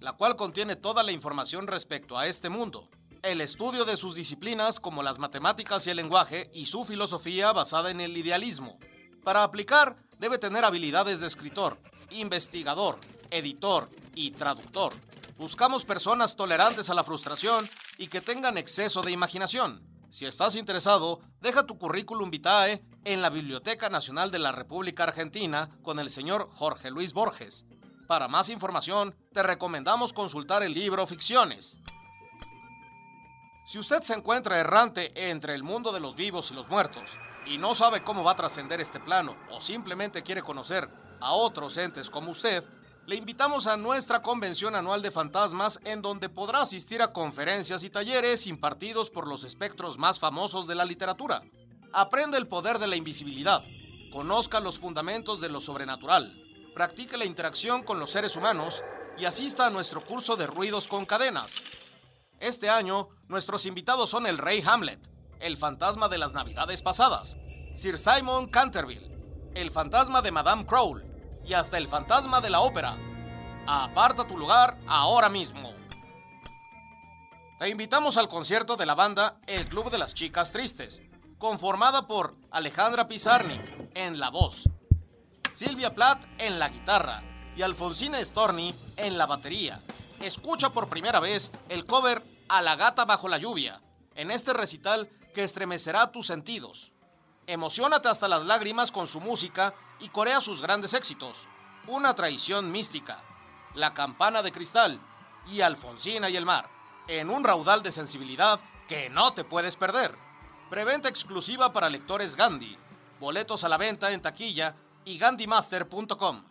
la cual contiene toda la información respecto a este mundo. El estudio de sus disciplinas como las matemáticas y el lenguaje y su filosofía basada en el idealismo. Para aplicar, debe tener habilidades de escritor, investigador, editor y traductor. Buscamos personas tolerantes a la frustración y que tengan exceso de imaginación. Si estás interesado, deja tu currículum vitae en la Biblioteca Nacional de la República Argentina con el señor Jorge Luis Borges. Para más información, te recomendamos consultar el libro Ficciones. Si usted se encuentra errante entre el mundo de los vivos y los muertos y no sabe cómo va a trascender este plano o simplemente quiere conocer a otros entes como usted, le invitamos a nuestra convención anual de fantasmas en donde podrá asistir a conferencias y talleres impartidos por los espectros más famosos de la literatura. Aprende el poder de la invisibilidad, conozca los fundamentos de lo sobrenatural, practique la interacción con los seres humanos y asista a nuestro curso de ruidos con cadenas. Este año, nuestros invitados son el Rey Hamlet, el fantasma de las Navidades pasadas, Sir Simon Canterville, el fantasma de Madame Crowell y hasta el fantasma de la ópera. Aparta tu lugar ahora mismo. Te invitamos al concierto de la banda El Club de las Chicas Tristes, conformada por Alejandra Pizarnik en la voz, Silvia Plath en la guitarra y Alfonsina Storni en la batería. Escucha por primera vez el cover A la gata bajo la lluvia en este recital que estremecerá tus sentidos. Emocionate hasta las lágrimas con su música y corea sus grandes éxitos. Una traición mística, La campana de cristal y Alfonsina y el mar, en un raudal de sensibilidad que no te puedes perder. Preventa exclusiva para lectores Gandhi. Boletos a la venta en taquilla y gandhimaster.com.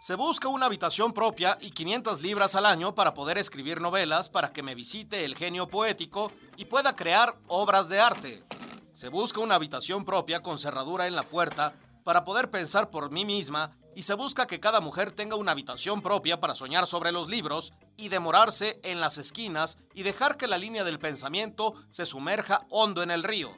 Se busca una habitación propia y 500 libras al año para poder escribir novelas para que me visite el genio poético y pueda crear obras de arte. Se busca una habitación propia con cerradura en la puerta para poder pensar por mí misma y se busca que cada mujer tenga una habitación propia para soñar sobre los libros y demorarse en las esquinas y dejar que la línea del pensamiento se sumerja hondo en el río.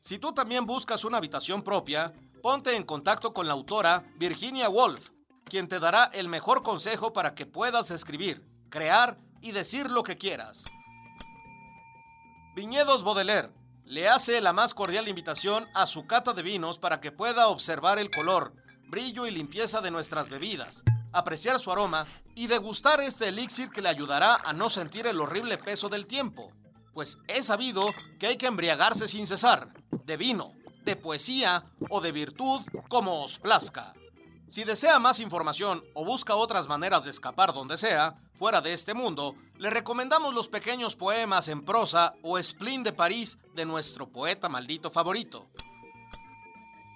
Si tú también buscas una habitación propia, ponte en contacto con la autora Virginia Woolf, quien te dará el mejor consejo para que puedas escribir, crear y decir lo que quieras. Viñedos Baudelaire le hace la más cordial invitación a su cata de vinos para que pueda observar el color, brillo y limpieza de nuestras bebidas, apreciar su aroma y degustar este elixir que le ayudará a no sentir el horrible peso del tiempo, pues es sabido que hay que embriagarse sin cesar, de vino, de poesía o de virtud como os plazca. Si desea más información o busca otras maneras de escapar donde sea, fuera de este mundo, le recomendamos los pequeños poemas en prosa o Spleen de París de nuestro poeta maldito favorito.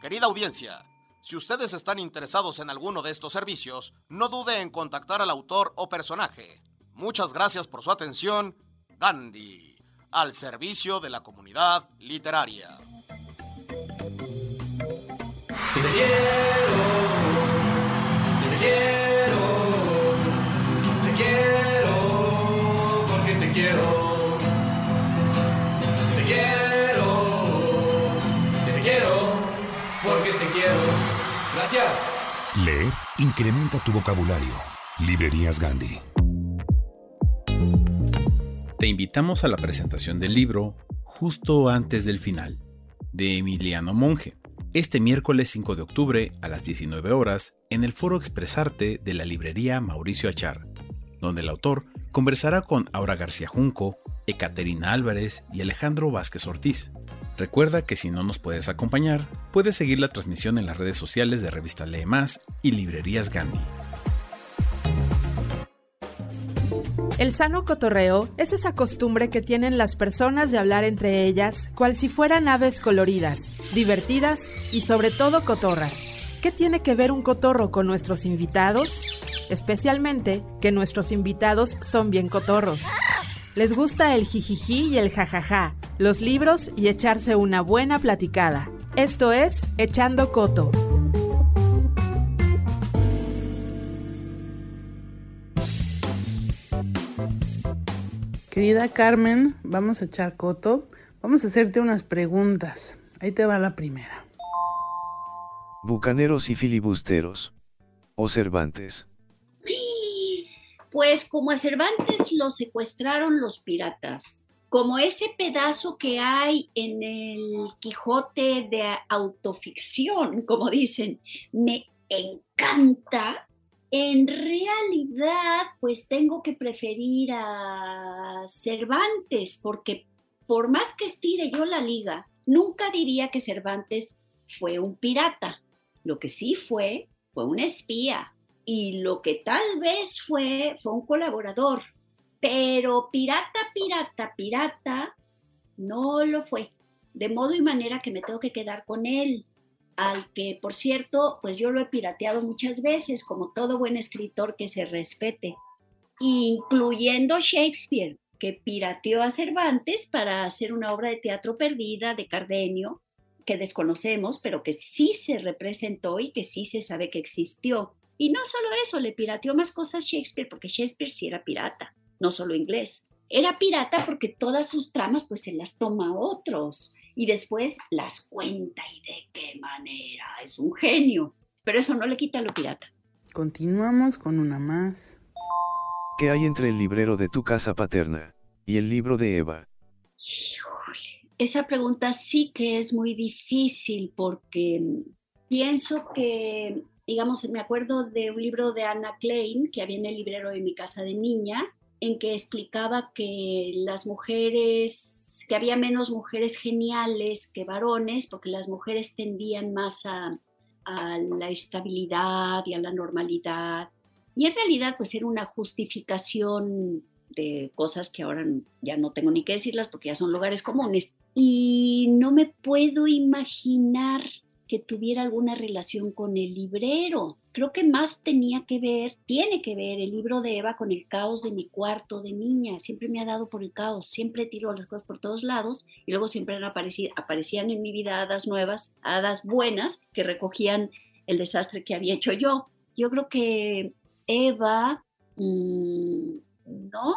Querida audiencia, si ustedes están interesados en alguno de estos servicios, no dude en contactar al autor o personaje. Muchas gracias por su atención. Gandhi, al servicio de la comunidad literaria. Te quiero, te quiero, te quiero, te quiero. Te quiero, te quiero, porque te quiero. Gracias. Leer incrementa tu vocabulario. Librerías Gandhi. Te invitamos a la presentación del libro justo antes del final. de Emiliano Monge, este miércoles 5 de octubre a las 19 horas en el Foro Expresarte de la librería Mauricio Achar, donde el autor conversará con Aura García Junco, Ecaterina Álvarez y Alejandro Vázquez Ortiz. Recuerda que si no nos puedes acompañar, puedes seguir la transmisión en las redes sociales de Revista Lee Más y Librerías Gandhi. El sano cotorreo es esa costumbre que tienen las personas de hablar entre ellas, cual si fueran aves coloridas, divertidas y sobre todo cotorras. ¿Qué tiene que ver un cotorro con nuestros invitados? Especialmente que nuestros invitados son bien cotorros. Les gusta el jijiji y el jajaja, los libros y echarse una buena platicada. Esto es Echando Coto. Querida Carmen, vamos a echar coto. Vamos a hacerte unas preguntas. Ahí te va la primera. Bucaneros y filibusteros. O Cervantes. Pues como a Cervantes lo secuestraron los piratas. Como ese pedazo que hay en el Quijote de autoficción, como dicen, me encanta, en realidad, pues tengo que preferir a Cervantes, porque por más que estire yo la liga, nunca diría que Cervantes fue un pirata. Lo que sí fue, fue un espía. Y lo que tal vez fue, fue un colaborador. Pero pirata, pirata, pirata, no lo fue. De modo y manera que me tengo que quedar con él al que, por cierto, pues yo lo he pirateado muchas veces, como todo buen escritor que se respete, incluyendo Shakespeare, que pirateó a Cervantes para hacer una obra de teatro perdida de Cardenio, que desconocemos, pero que sí se representó y que sí se sabe que existió. Y no solo eso, le pirateó más cosas Shakespeare, porque Shakespeare sí era pirata, no solo inglés. Era pirata porque todas sus tramas pues se las toma otros y después las cuenta y de qué manera. Es un genio, pero eso no le quita lo pirata. Continuamos con una más. ¿Qué hay entre el librero de tu casa paterna y el libro de Eva? Híjole, esa pregunta sí que es muy difícil porque pienso que, digamos, me acuerdo de un libro de Anna Klein que había en el librero de mi casa de niña, en que explicaba que las mujeres, que había menos mujeres geniales que varones, porque las mujeres tendían más a, a la estabilidad y a la normalidad. Y en realidad pues era una justificación de cosas que ahora ya no tengo ni que decirlas porque ya son lugares comunes. Y no me puedo imaginar que tuviera alguna relación con el librero. Creo que más tenía que ver, tiene que ver el libro de Eva con el caos de mi cuarto de niña. Siempre me ha dado por el caos, siempre tiro las cosas por todos lados y luego siempre han aparecido, aparecían en mi vida hadas nuevas, hadas buenas que recogían el desastre que había hecho yo. Yo creo que Eva, mmm, ¿no?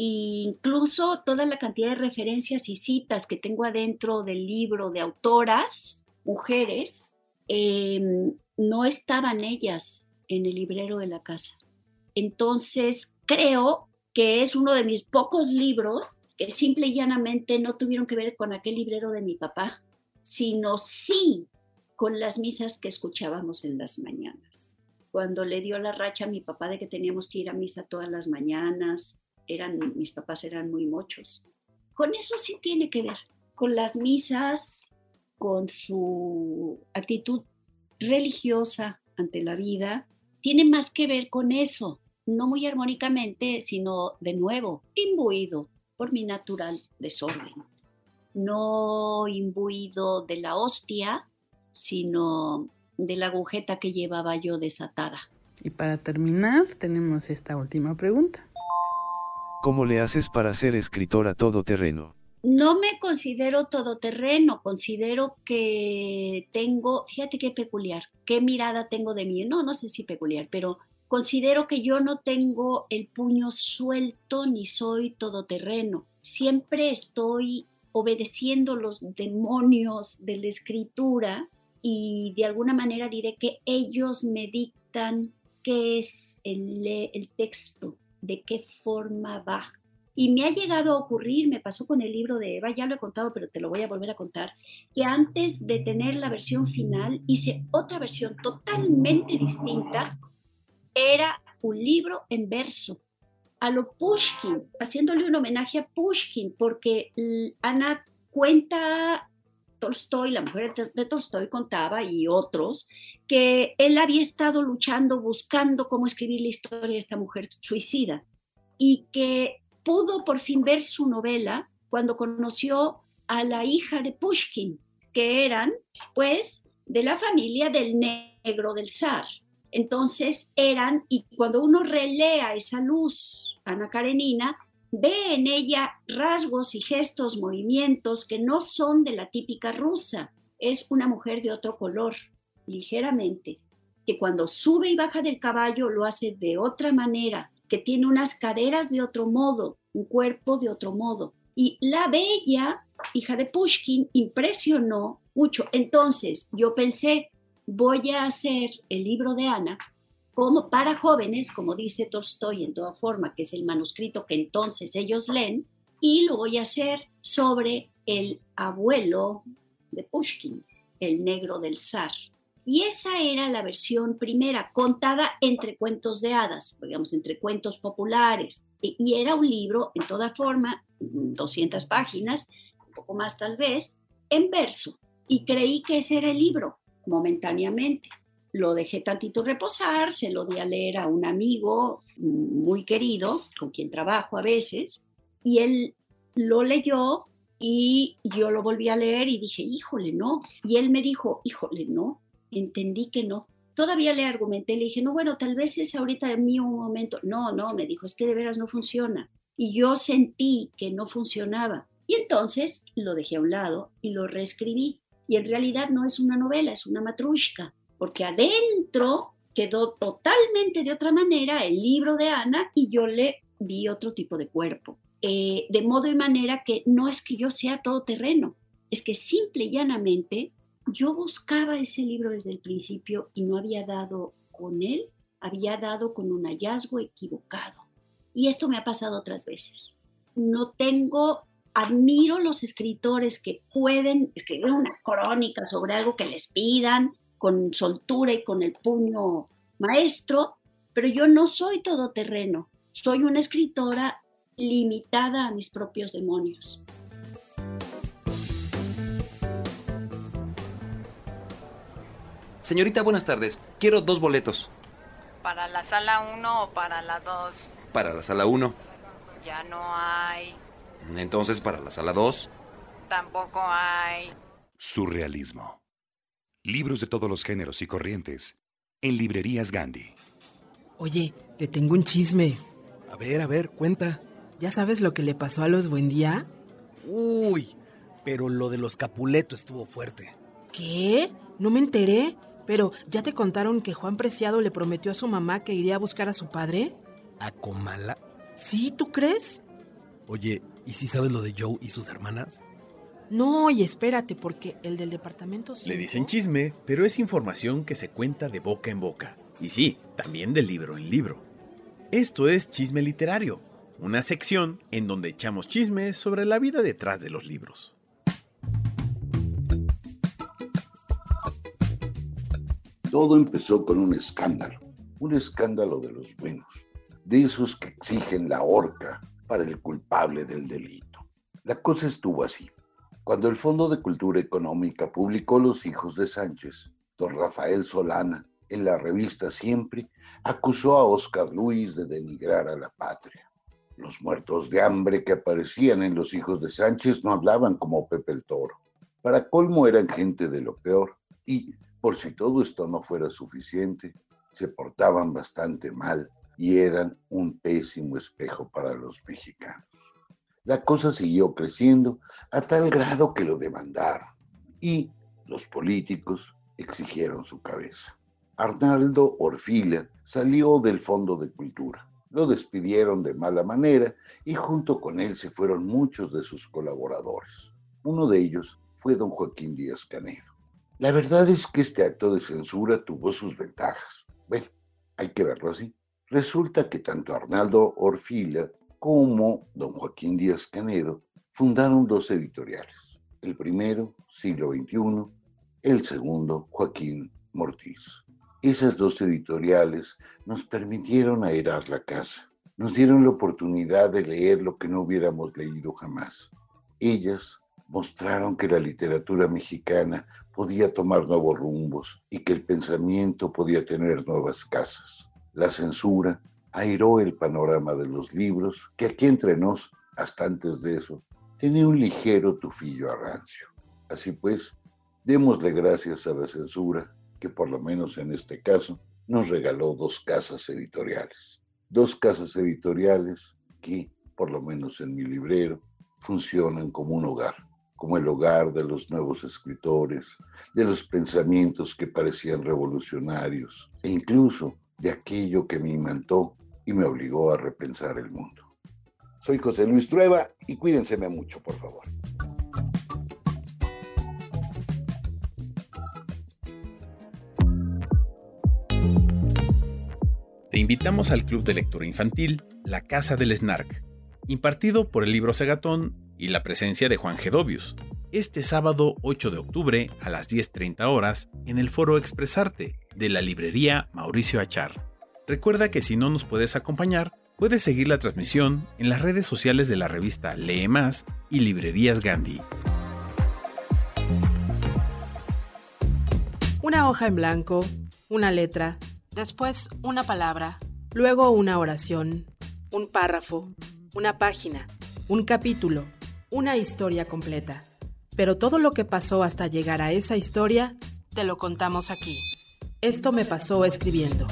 incluso toda la cantidad de referencias y citas que tengo adentro del libro de autoras, mujeres, eh, no estaban ellas en el librero de la casa. Entonces, creo que es uno de mis pocos libros que simple y llanamente no tuvieron que ver con aquel librero de mi papá, sino sí con las misas que escuchábamos en las mañanas. Cuando le dio la racha a mi papá de que teníamos que ir a misa todas las mañanas, eran, mis papás eran muy mochos. Con eso sí tiene que ver, con las misas, con su actitud religiosa ante la vida, tiene más que ver con eso, no muy armónicamente, sino de nuevo, imbuido por mi natural desorden, no imbuido de la hostia, sino de la agujeta que llevaba yo desatada. Y para terminar, tenemos esta última pregunta. ¿Cómo le haces para ser escritora todoterreno? No me considero todoterreno, considero que tengo, fíjate qué peculiar, qué mirada tengo de mí, no, no sé si peculiar, pero considero que yo no tengo el puño suelto ni soy todoterreno, siempre estoy obedeciendo los demonios de la escritura y de alguna manera diré que ellos me dictan qué es el, el texto, de qué forma va Y me ha llegado a ocurrir, me pasó con el libro de Eva, ya lo he contado, pero te lo voy a volver a contar, que antes de tener la versión final hice otra versión totalmente distinta. Era un libro en verso, a lo Pushkin, haciéndole un homenaje a Pushkin, porque Ana cuenta Tolstoy, la mujer de Tolstoy contaba y otros, que él había estado luchando, buscando cómo escribir la historia de esta mujer suicida y que pudo por fin ver su novela cuando conoció a la hija de Pushkin, que eran pues de la familia del negro del zar. Entonces eran, y cuando uno relea esa luz, Ana Karenina, ve en ella rasgos y gestos, movimientos que no son de la típica rusa. Es una mujer de otro color, ligeramente, que cuando sube y baja del caballo lo hace de otra manera, que tiene unas caderas de otro modo, un cuerpo de otro modo. Y la bella, hija de Pushkin, impresionó mucho. Entonces yo pensé, voy a hacer el libro de Ana como para jóvenes, como dice Tolstoy en toda forma, que es el manuscrito que entonces ellos leen, y lo voy a hacer sobre el abuelo de Pushkin, el negro del zar. Y esa era la versión primera, contada entre cuentos de hadas, digamos, entre cuentos populares. Y era un libro, en toda forma, 200 páginas, un poco más tal vez, en verso. Y creí que ese era el libro, momentáneamente lo dejé tantito reposar, se lo di a leer a un amigo muy querido, con quien trabajo a veces, y él lo leyó y yo lo volví a leer y dije, híjole, no. Y él me dijo, híjole, no, entendí que no. Todavía le argumenté, le dije, no, bueno, tal vez es ahorita de mí un momento. No, no, me dijo, es que de veras no funciona. Y yo sentí que no funcionaba. Y entonces lo dejé a un lado y lo reescribí. Y en realidad no es una novela, es una matrushka porque adentro quedó totalmente de otra manera el libro de Ana y yo le di otro tipo de cuerpo. Eh, de modo y manera que no es que yo sea todoterreno, es que simple y llanamente yo buscaba ese libro desde el principio y no había dado con él, había dado con un hallazgo equivocado. Y esto me ha pasado otras veces. No tengo, admiro los escritores que pueden escribir una crónica sobre algo que les pidan, con soltura y con el puño maestro, pero yo no soy todoterreno, soy una escritora limitada a mis propios demonios. Señorita, buenas tardes. Quiero dos boletos. ¿Para la sala 1 o para la 2? Para la sala 1. Ya no hay. Entonces, para la sala 2. Tampoco hay. Surrealismo. Libros de todos los géneros y corrientes. En librerías Gandhi. Oye, te tengo un chisme. A ver, a ver, cuenta. ¿Ya sabes lo que le pasó a los Buendía? Uy, pero lo de los Capuleto estuvo fuerte. ¿Qué? No me enteré. Pero, ¿ya te contaron que Juan Preciado le prometió a su mamá que iría a buscar a su padre? ¿A Comala? Sí, ¿tú crees? Oye, ¿y si sabes lo de Joe y sus hermanas? No, y espérate, porque el del departamento... Le dicen chisme, pero es información que se cuenta de boca en boca. Y sí, también de libro en libro. Esto es Chisme Literario, una sección en donde echamos chismes sobre la vida detrás de los libros. Todo empezó con un escándalo, un escándalo de los buenos, de esos que exigen la horca para el culpable del delito. La cosa estuvo así. Cuando el Fondo de Cultura Económica publicó Los Hijos de Sánchez, don Rafael Solana, en la revista Siempre, acusó a Oscar Luis de denigrar a la patria. Los muertos de hambre que aparecían en Los Hijos de Sánchez no hablaban como Pepe el Toro. Para colmo eran gente de lo peor y, por si todo esto no fuera suficiente, se portaban bastante mal y eran un pésimo espejo para los mexicanos. La cosa siguió creciendo a tal grado que lo demandaron y los políticos exigieron su cabeza. Arnaldo Orfila salió del Fondo de Cultura. Lo despidieron de mala manera y junto con él se fueron muchos de sus colaboradores. Uno de ellos fue don Joaquín Díaz Canedo. La verdad es que este acto de censura tuvo sus ventajas. Bueno, hay que verlo así. Resulta que tanto Arnaldo Orfila como don Joaquín Díaz Canedo fundaron dos editoriales. El primero, siglo XXI, el segundo, Joaquín Mortiz. Esas dos editoriales nos permitieron aerar la casa, nos dieron la oportunidad de leer lo que no hubiéramos leído jamás. Ellas mostraron que la literatura mexicana podía tomar nuevos rumbos y que el pensamiento podía tener nuevas casas. La censura airó el panorama de los libros, que aquí entre nos, hasta antes de eso, tenía un ligero tufillo a rancio. Así pues, démosle gracias a la censura que por lo menos en este caso nos regaló dos casas editoriales. Dos casas editoriales que, por lo menos en mi librero, funcionan como un hogar, como el hogar de los nuevos escritores, de los pensamientos que parecían revolucionarios e incluso de aquello que me imantó y me obligó a repensar el mundo. Soy José Luis Trueba y cuídense mucho, por favor. Te invitamos al Club de Lectura Infantil La Casa del Snark, impartido por el libro Segatón y la presencia de Juan Gedovius, este sábado 8 de octubre a las 10.30 horas en el foro Expresarte de la librería Mauricio Achar. Recuerda que si no nos puedes acompañar, puedes seguir la transmisión en las redes sociales de la revista Lee Más y Librerías Gandhi. Una hoja en blanco, una letra, después una palabra, luego una oración, un párrafo, una página, un capítulo, una historia completa. Pero todo lo que pasó hasta llegar a esa historia, te lo contamos aquí. Esto me pasó escribiendo.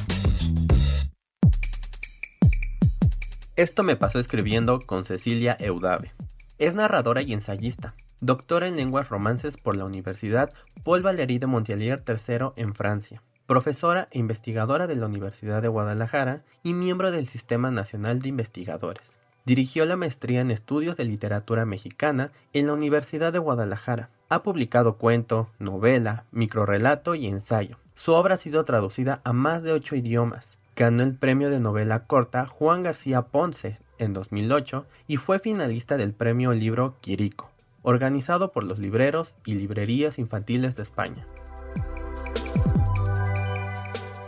Esto me pasó escribiendo con Cecilia Eudave. Es narradora y ensayista, doctora en lenguas romances por la Universidad Paul Valéry de Montpellier III en Francia profesora e investigadora de la Universidad de Guadalajara y miembro del Sistema Nacional de Investigadores. Dirigió la maestría en estudios de literatura mexicana en la Universidad de Guadalajara. Ha publicado cuento, novela, microrelato y ensayo. Su obra ha sido traducida a más de ocho idiomas. Ganó el premio de novela corta Juan García Ponce en 2008 y fue finalista del premio libro Quirico, organizado por los libreros y librerías infantiles de España.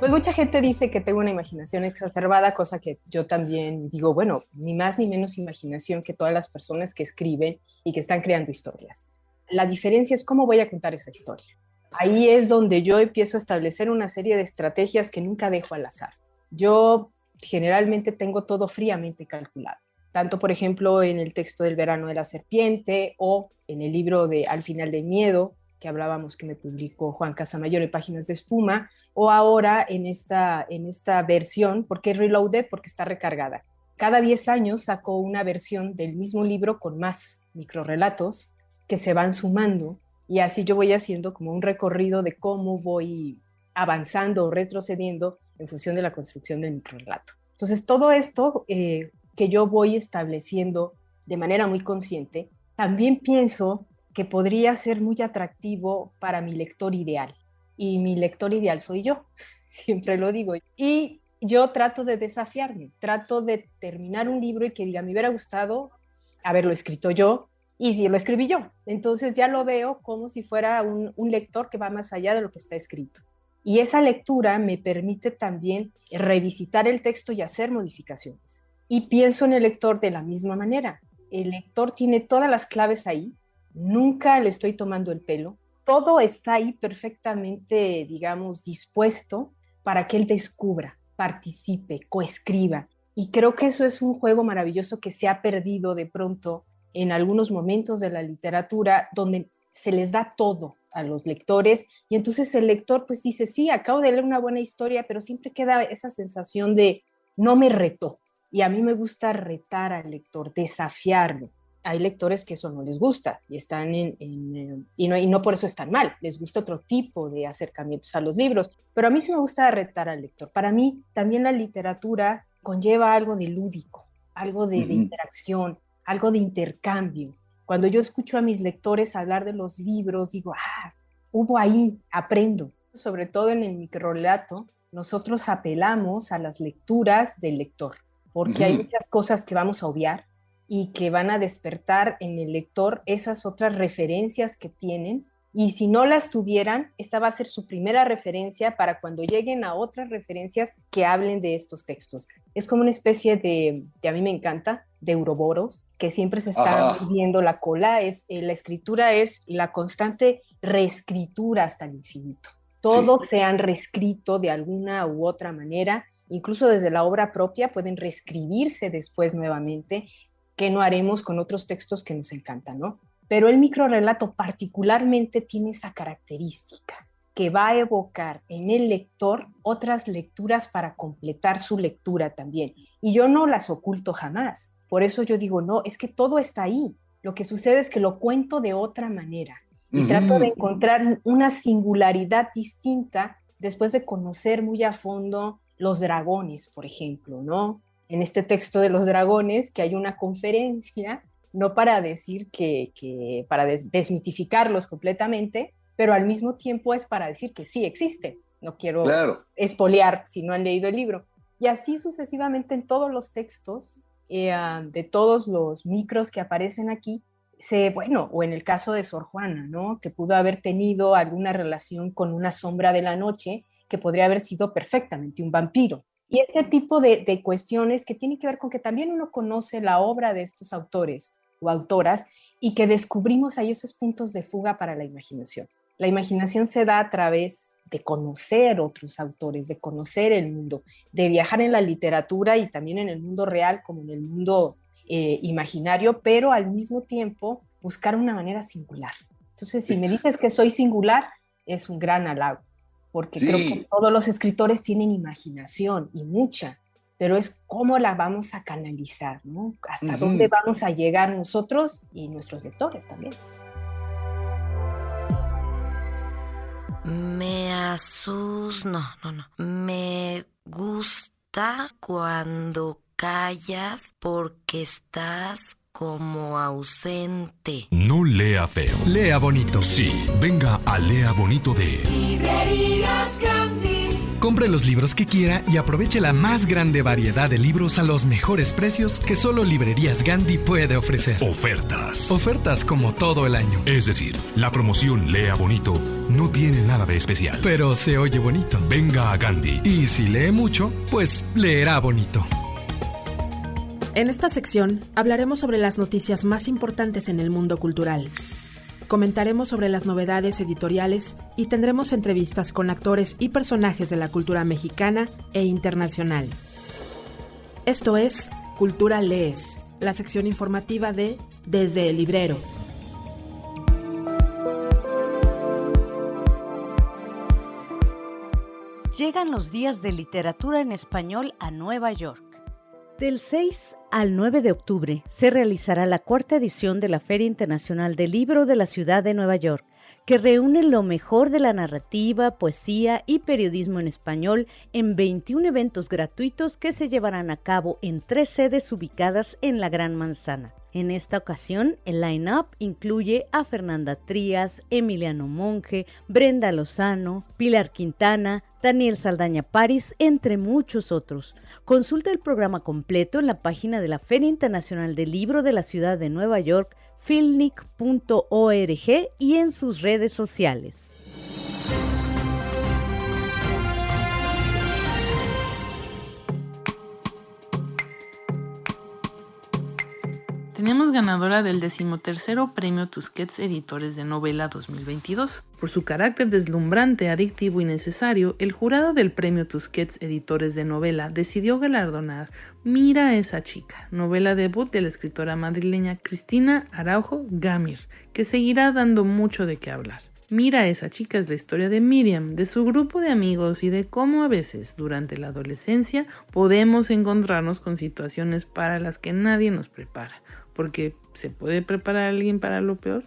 Pues mucha gente dice que tengo una imaginación exacerbada, cosa que yo también digo, bueno, ni más ni menos imaginación que todas las personas que escriben y que están creando historias. La diferencia es cómo voy a contar esa historia. Ahí es donde yo empiezo a establecer una serie de estrategias que nunca dejo al azar. Yo generalmente tengo todo fríamente calculado. Tanto, por ejemplo, en el texto del verano de la serpiente o en el libro de Al final del miedo, que hablábamos que me publicó Juan Casamayor en Páginas de Espuma, o ahora en esta, en esta versión, porque es reloaded, porque está recargada. Cada 10 años saco una versión del mismo libro con más microrelatos que se van sumando y así yo voy haciendo como un recorrido de cómo voy avanzando o retrocediendo en función de la construcción del microrelato. Entonces, todo esto eh, que yo voy estableciendo de manera muy consciente, también pienso que podría ser muy atractivo para mi lector ideal. Y mi lector ideal soy yo, *laughs* siempre lo digo. Y yo trato de desafiarme, trato de terminar un libro y que diga, me hubiera gustado haberlo escrito yo y si lo escribí yo. Entonces ya lo veo como si fuera un, lector que va más allá de lo que está escrito. Y esa lectura me permite también revisitar el texto y hacer modificaciones. Y pienso en el lector de la misma manera. El lector tiene todas las claves ahí, nunca le estoy tomando el pelo, todo está ahí perfectamente, digamos, dispuesto para que él descubra, participe, coescriba. Y creo que eso es un juego maravilloso que se ha perdido de pronto en algunos momentos de la literatura donde se les da todo a los lectores y entonces el lector pues dice, sí, acabo de leer una buena historia, pero siempre queda esa sensación de no me retó. Y a mí me gusta retar al lector, desafiarlo hay lectores que eso no les gusta y están en, eh, y, no, y, no, por eso están mal, les gusta otro tipo de acercamientos a los libros, pero a mí sí me gusta retar al lector. Para mí también la literatura conlleva algo de lúdico, algo de, de interacción, algo de intercambio. Cuando yo escucho a mis lectores hablar de los libros, digo, ah, hubo ahí, aprendo. Sobre todo en el microrelato, nosotros apelamos a las lecturas del lector porque hay muchas cosas que vamos a obviar y que van a despertar en el lector esas otras referencias que tienen. Y si no las tuvieran, esta va a ser su primera referencia para cuando lleguen a otras referencias que hablen de estos textos. Es como una especie de, que a mí me encanta, de Euroboros, que siempre se está viendo la cola. Es, eh, la escritura es la constante reescritura hasta el infinito. Todos se han reescrito de alguna u otra manera incluso desde la obra propia pueden reescribirse después nuevamente ¿Qué no haremos con otros textos que nos encantan, ¿no? Pero el microrelato particularmente tiene esa característica que va a evocar en el lector otras lecturas para completar su lectura también. Y yo no las oculto jamás. Por eso yo digo, no, es que todo está ahí. Lo que sucede es que lo cuento de otra manera y trato de encontrar una singularidad distinta después de conocer muy a fondo los dragones, por ejemplo, ¿no? en este texto de los dragones que hay una conferencia, no para decir que, para desmitificarlos completamente, pero al mismo tiempo es para decir que sí existe. No quiero espolear si no han leído el libro. Y así sucesivamente en todos los textos eh, ah, de todos los micros que aparecen aquí, se, bueno, o en el caso de Sor Juana, ¿no? Que pudo haber tenido alguna relación con una sombra de la noche que podría haber sido perfectamente un vampiro. Y este tipo de, cuestiones que tienen que ver con que también uno conoce la obra de estos autores o autoras y que descubrimos ahí esos puntos de fuga para la imaginación. La imaginación se da a través de conocer otros autores, de conocer el mundo, de viajar en la literatura y también en el mundo real como en el mundo eh, imaginario, pero al mismo tiempo buscar una manera singular. Entonces, si me dices que soy singular, es un gran halago porque creo que todos los escritores tienen imaginación y mucha, pero es cómo la vamos a canalizar, ¿no? Hasta dónde vamos a llegar nosotros y nuestros lectores también. Me asus... no, no, no. Me gusta cuando callas porque estás como ausente. No lea feo. Lea bonito. Sí, venga a Lea Bonito de Librerías Gandhi. Compre los libros que quiera y aproveche la más grande variedad de libros a los mejores precios que solo Librerías Gandhi puede ofrecer. Ofertas. Ofertas como todo el año. Es decir, la promoción Lea Bonito no tiene nada de especial. Pero se oye bonito. Venga a Gandhi. Y si lee mucho, pues leerá bonito. En esta sección hablaremos sobre las noticias más importantes en el mundo cultural. Comentaremos sobre las novedades editoriales y tendremos entrevistas con actores y personajes de la cultura mexicana e internacional. Esto es Cultura Lees, la sección informativa de Desde el Librero. Llegan los días de literatura en español a Nueva York. Del 6 al 9 de octubre se realizará la cuarta edición de la Feria Internacional del Libro de la Ciudad de Nueva York, que reúne lo mejor de la narrativa, poesía y periodismo en español en 21 eventos gratuitos que se llevarán a cabo en tres sedes ubicadas en la Gran Manzana. En esta ocasión, el line-up incluye a Fernanda Trías, Emiliano Monge, Brenda Lozano, Pilar Quintana, Daniel Saldaña París, entre muchos otros. Consulta el programa completo en la página de la Feria Internacional del Libro de la Ciudad de Nueva York, filnic.org y en sus redes sociales. Tenemos ganadora del decimotercero Premio Tusquets Editores de Novela 2022. Por su carácter deslumbrante, adictivo y necesario, el jurado del Premio Tusquets Editores de Novela decidió galardonar Mira a esa chica, novela debut de la escritora madrileña Cristina Araujo Gamir, que seguirá dando mucho de qué hablar. Mira a esa chica es la historia de Miriam, de su grupo de amigos y de cómo a veces durante la adolescencia podemos encontrarnos con situaciones para las que nadie nos prepara porque se puede preparar a alguien para lo peor.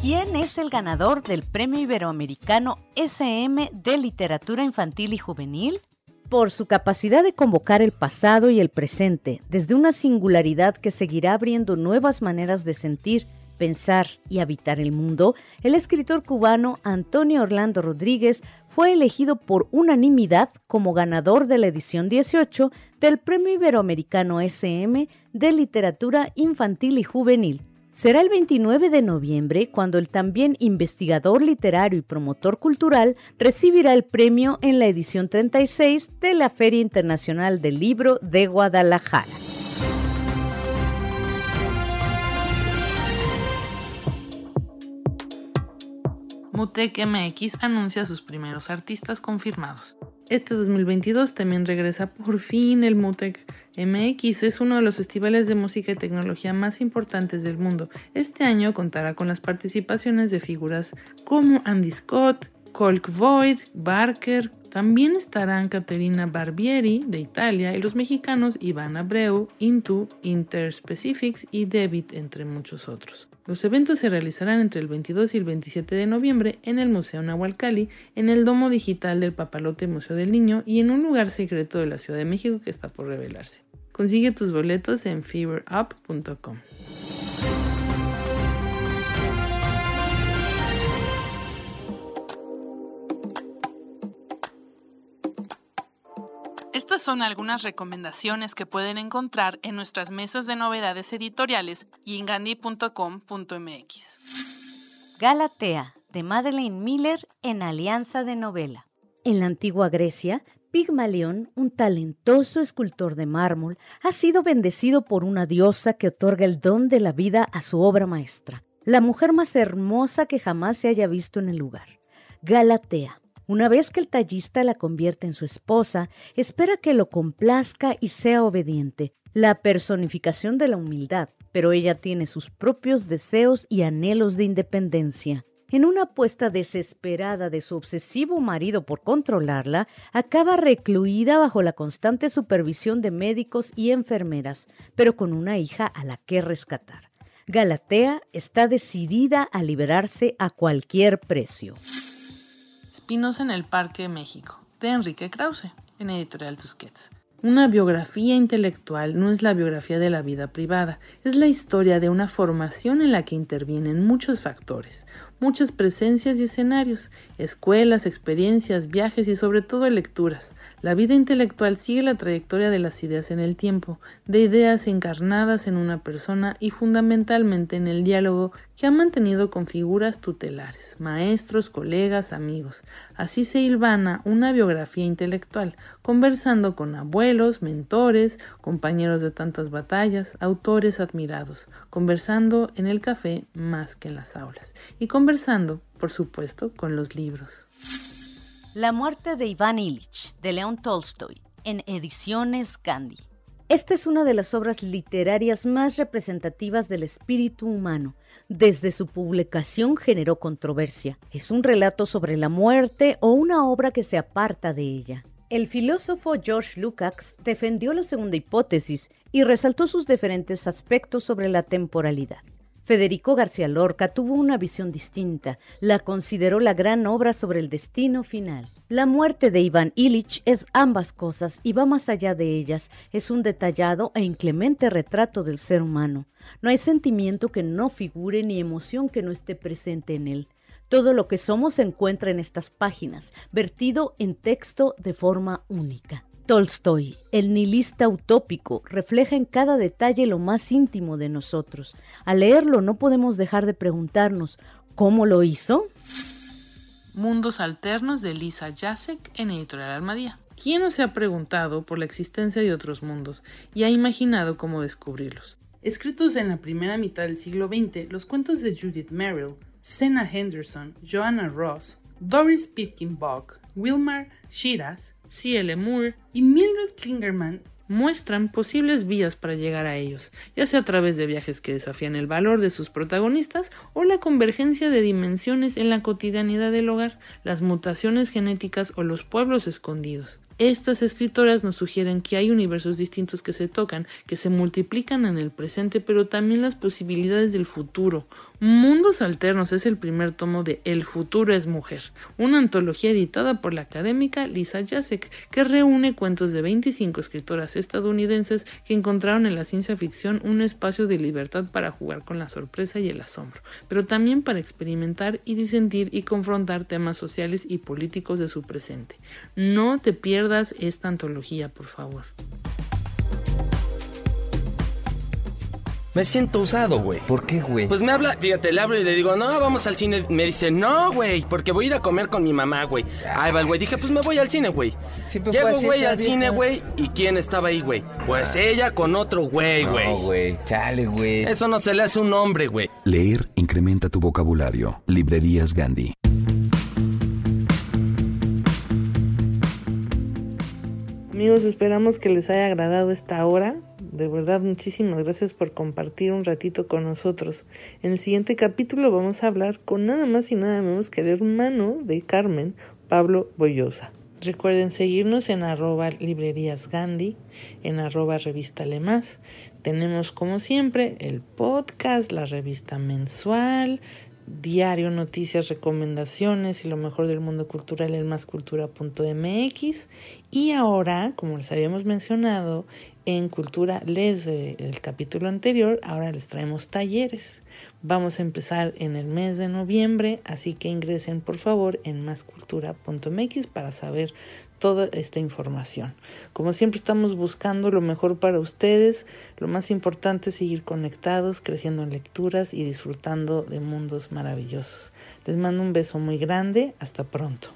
¿Quién es el ganador del Premio Iberoamericano SM de Literatura Infantil y Juvenil? Por su capacidad de convocar el pasado y el presente desde una singularidad que seguirá abriendo nuevas maneras de sentir pensar y habitar el mundo, el escritor cubano Antonio Orlando Rodríguez fue elegido por unanimidad como ganador de la edición 18 del Premio Iberoamericano SM de Literatura Infantil y Juvenil. Será el 29 de noviembre cuando el también investigador literario y promotor cultural recibirá el premio en la edición 36 de la Feria Internacional del Libro de Guadalajara. Mutec MX anuncia sus primeros artistas confirmados. Este 2022 también regresa por fin el Mutec MX. Es uno de los festivales de música y tecnología más importantes del mundo. Este año contará con las participaciones de figuras como Andy Scott, Colk Void, Barker, también estarán Caterina Barbieri de Italia y los mexicanos Iván Abreu, Intu, Interspecifics y David, entre muchos otros. Los eventos se realizarán entre el 22 y el 27 de noviembre en el Museo Nahualcali, en el Domo Digital del Papalote Museo del Niño y en un lugar secreto de la Ciudad de México que está por revelarse. Consigue tus boletos en feverup.com. Estas son algunas recomendaciones que pueden encontrar en nuestras mesas de novedades editoriales y en gandhi.com.mx. Galatea, de Madeleine Miller en Alianza de Novela. En la antigua Grecia, Pigmalión, un talentoso escultor de mármol, ha sido bendecido por una diosa que otorga el don de la vida a su obra maestra, la mujer más hermosa que jamás se haya visto en el lugar. Galatea, una vez que el tallista la convierte en su esposa, espera que lo complazca y sea obediente, la personificación de la humildad, pero ella tiene sus propios deseos y anhelos de independencia. En una apuesta desesperada de su obsesivo marido por controlarla, acaba recluida bajo la constante supervisión de médicos y enfermeras, pero con una hija a la que rescatar. Galatea está decidida a liberarse a cualquier precio. Pinos en el Parque México, de Enrique Krause, en Editorial Tusquets. Una biografía intelectual no es la biografía de la vida privada, es la historia de una formación en la que intervienen muchos factores, muchas presencias y escenarios, escuelas, experiencias, viajes y sobre todo lecturas. La vida intelectual sigue la trayectoria de las ideas en el tiempo, de ideas encarnadas en una persona y fundamentalmente en el diálogo que ha mantenido con figuras tutelares, maestros, colegas, amigos. Así se hilvana una biografía intelectual, conversando con abuelos, mentores, compañeros de tantas batallas, autores admirados, conversando en el café más que en las aulas, y conversando, por supuesto, con los libros. La muerte de Iván Illich, de León Tolstoy, en Ediciones Gandhi. Esta es una de las obras literarias más representativas del espíritu humano. Desde su publicación generó controversia. Es un relato sobre la muerte o una obra que se aparta de ella. El filósofo George Lukács defendió la segunda hipótesis y resaltó sus diferentes aspectos sobre la temporalidad. Federico García Lorca tuvo una visión distinta, la consideró la gran obra sobre el destino final. La muerte de Iván Illich es ambas cosas y va más allá de ellas, es un detallado e inclemente retrato del ser humano. No hay sentimiento que no figure ni emoción que no esté presente en él. Todo lo que somos se encuentra en estas páginas, vertido en texto de forma única. Tolstoy, el nihilista utópico, refleja en cada detalle lo más íntimo de nosotros. Al leerlo no podemos dejar de preguntarnos, ¿cómo lo hizo? Mundos Alternos de Lisa Jacek en Editorial Almadía. ¿Quién no se ha preguntado por la existencia de otros mundos y ha imaginado cómo descubrirlos? Escritos en la primera mitad del siglo XX, los cuentos de Judith Merrill, Senna Henderson, Joanna Ross, Doris Pitkin Bok, Wilmar Shiraz, C.L. Moore y Mildred Klingerman muestran posibles vías para llegar a ellos, ya sea a través de viajes que desafían el valor de sus protagonistas o la convergencia de dimensiones en la cotidianidad del hogar, las mutaciones genéticas o los pueblos escondidos. Estas escritoras nos sugieren que hay universos distintos que se tocan, que se multiplican en el presente, pero también las posibilidades del futuro, Mundos Alternos es el primer tomo de El futuro es mujer, una antología editada por la académica Lisa Jacek, que reúne cuentos de 25 escritoras estadounidenses que encontraron en la ciencia ficción un espacio de libertad para jugar con la sorpresa y el asombro, pero también para experimentar y disentir y confrontar temas sociales y políticos de su presente. No te pierdas esta antología, por favor. Me siento usado, güey. ¿Por qué, güey? Pues me habla, fíjate, le hablo y le digo, no, vamos al cine. Me dice, no, güey, porque voy a ir a comer con mi mamá, güey. Ahí va el güey. Dije, pues me voy al cine, güey. Llego, güey, al cine, güey. ¿Y quién estaba ahí, güey? Pues ella con otro güey, güey. No, güey, chale, güey. Eso no se le hace un hombre, güey. Leer incrementa tu vocabulario. Librerías Gandhi. Amigos, esperamos que les haya agradado esta hora. De verdad, muchísimas gracias por compartir un ratito con nosotros. En el siguiente capítulo vamos a hablar con nada más y nada menos que el hermano de Carmen, Pablo Boyosa. Recuerden seguirnos en arroba librerías Gandhi, en arroba revista Lemás. Tenemos como siempre el podcast, la revista mensual, diario, noticias, recomendaciones y lo mejor del mundo cultural en máscultura.mx. Y ahora, como les habíamos mencionado, en Cultura Les el capítulo anterior, ahora les traemos talleres. Vamos a empezar en el mes de noviembre, así que ingresen por favor en máscultura.mx para saber toda esta información. Como siempre estamos buscando lo mejor para ustedes, lo más importante es seguir conectados, creciendo en lecturas y disfrutando de mundos maravillosos. Les mando un beso muy grande, hasta pronto.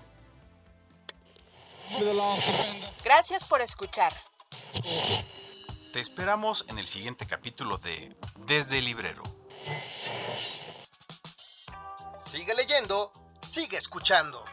Gracias por escuchar. Te esperamos en el siguiente capítulo de Desde el Librero. Sigue leyendo, sigue escuchando.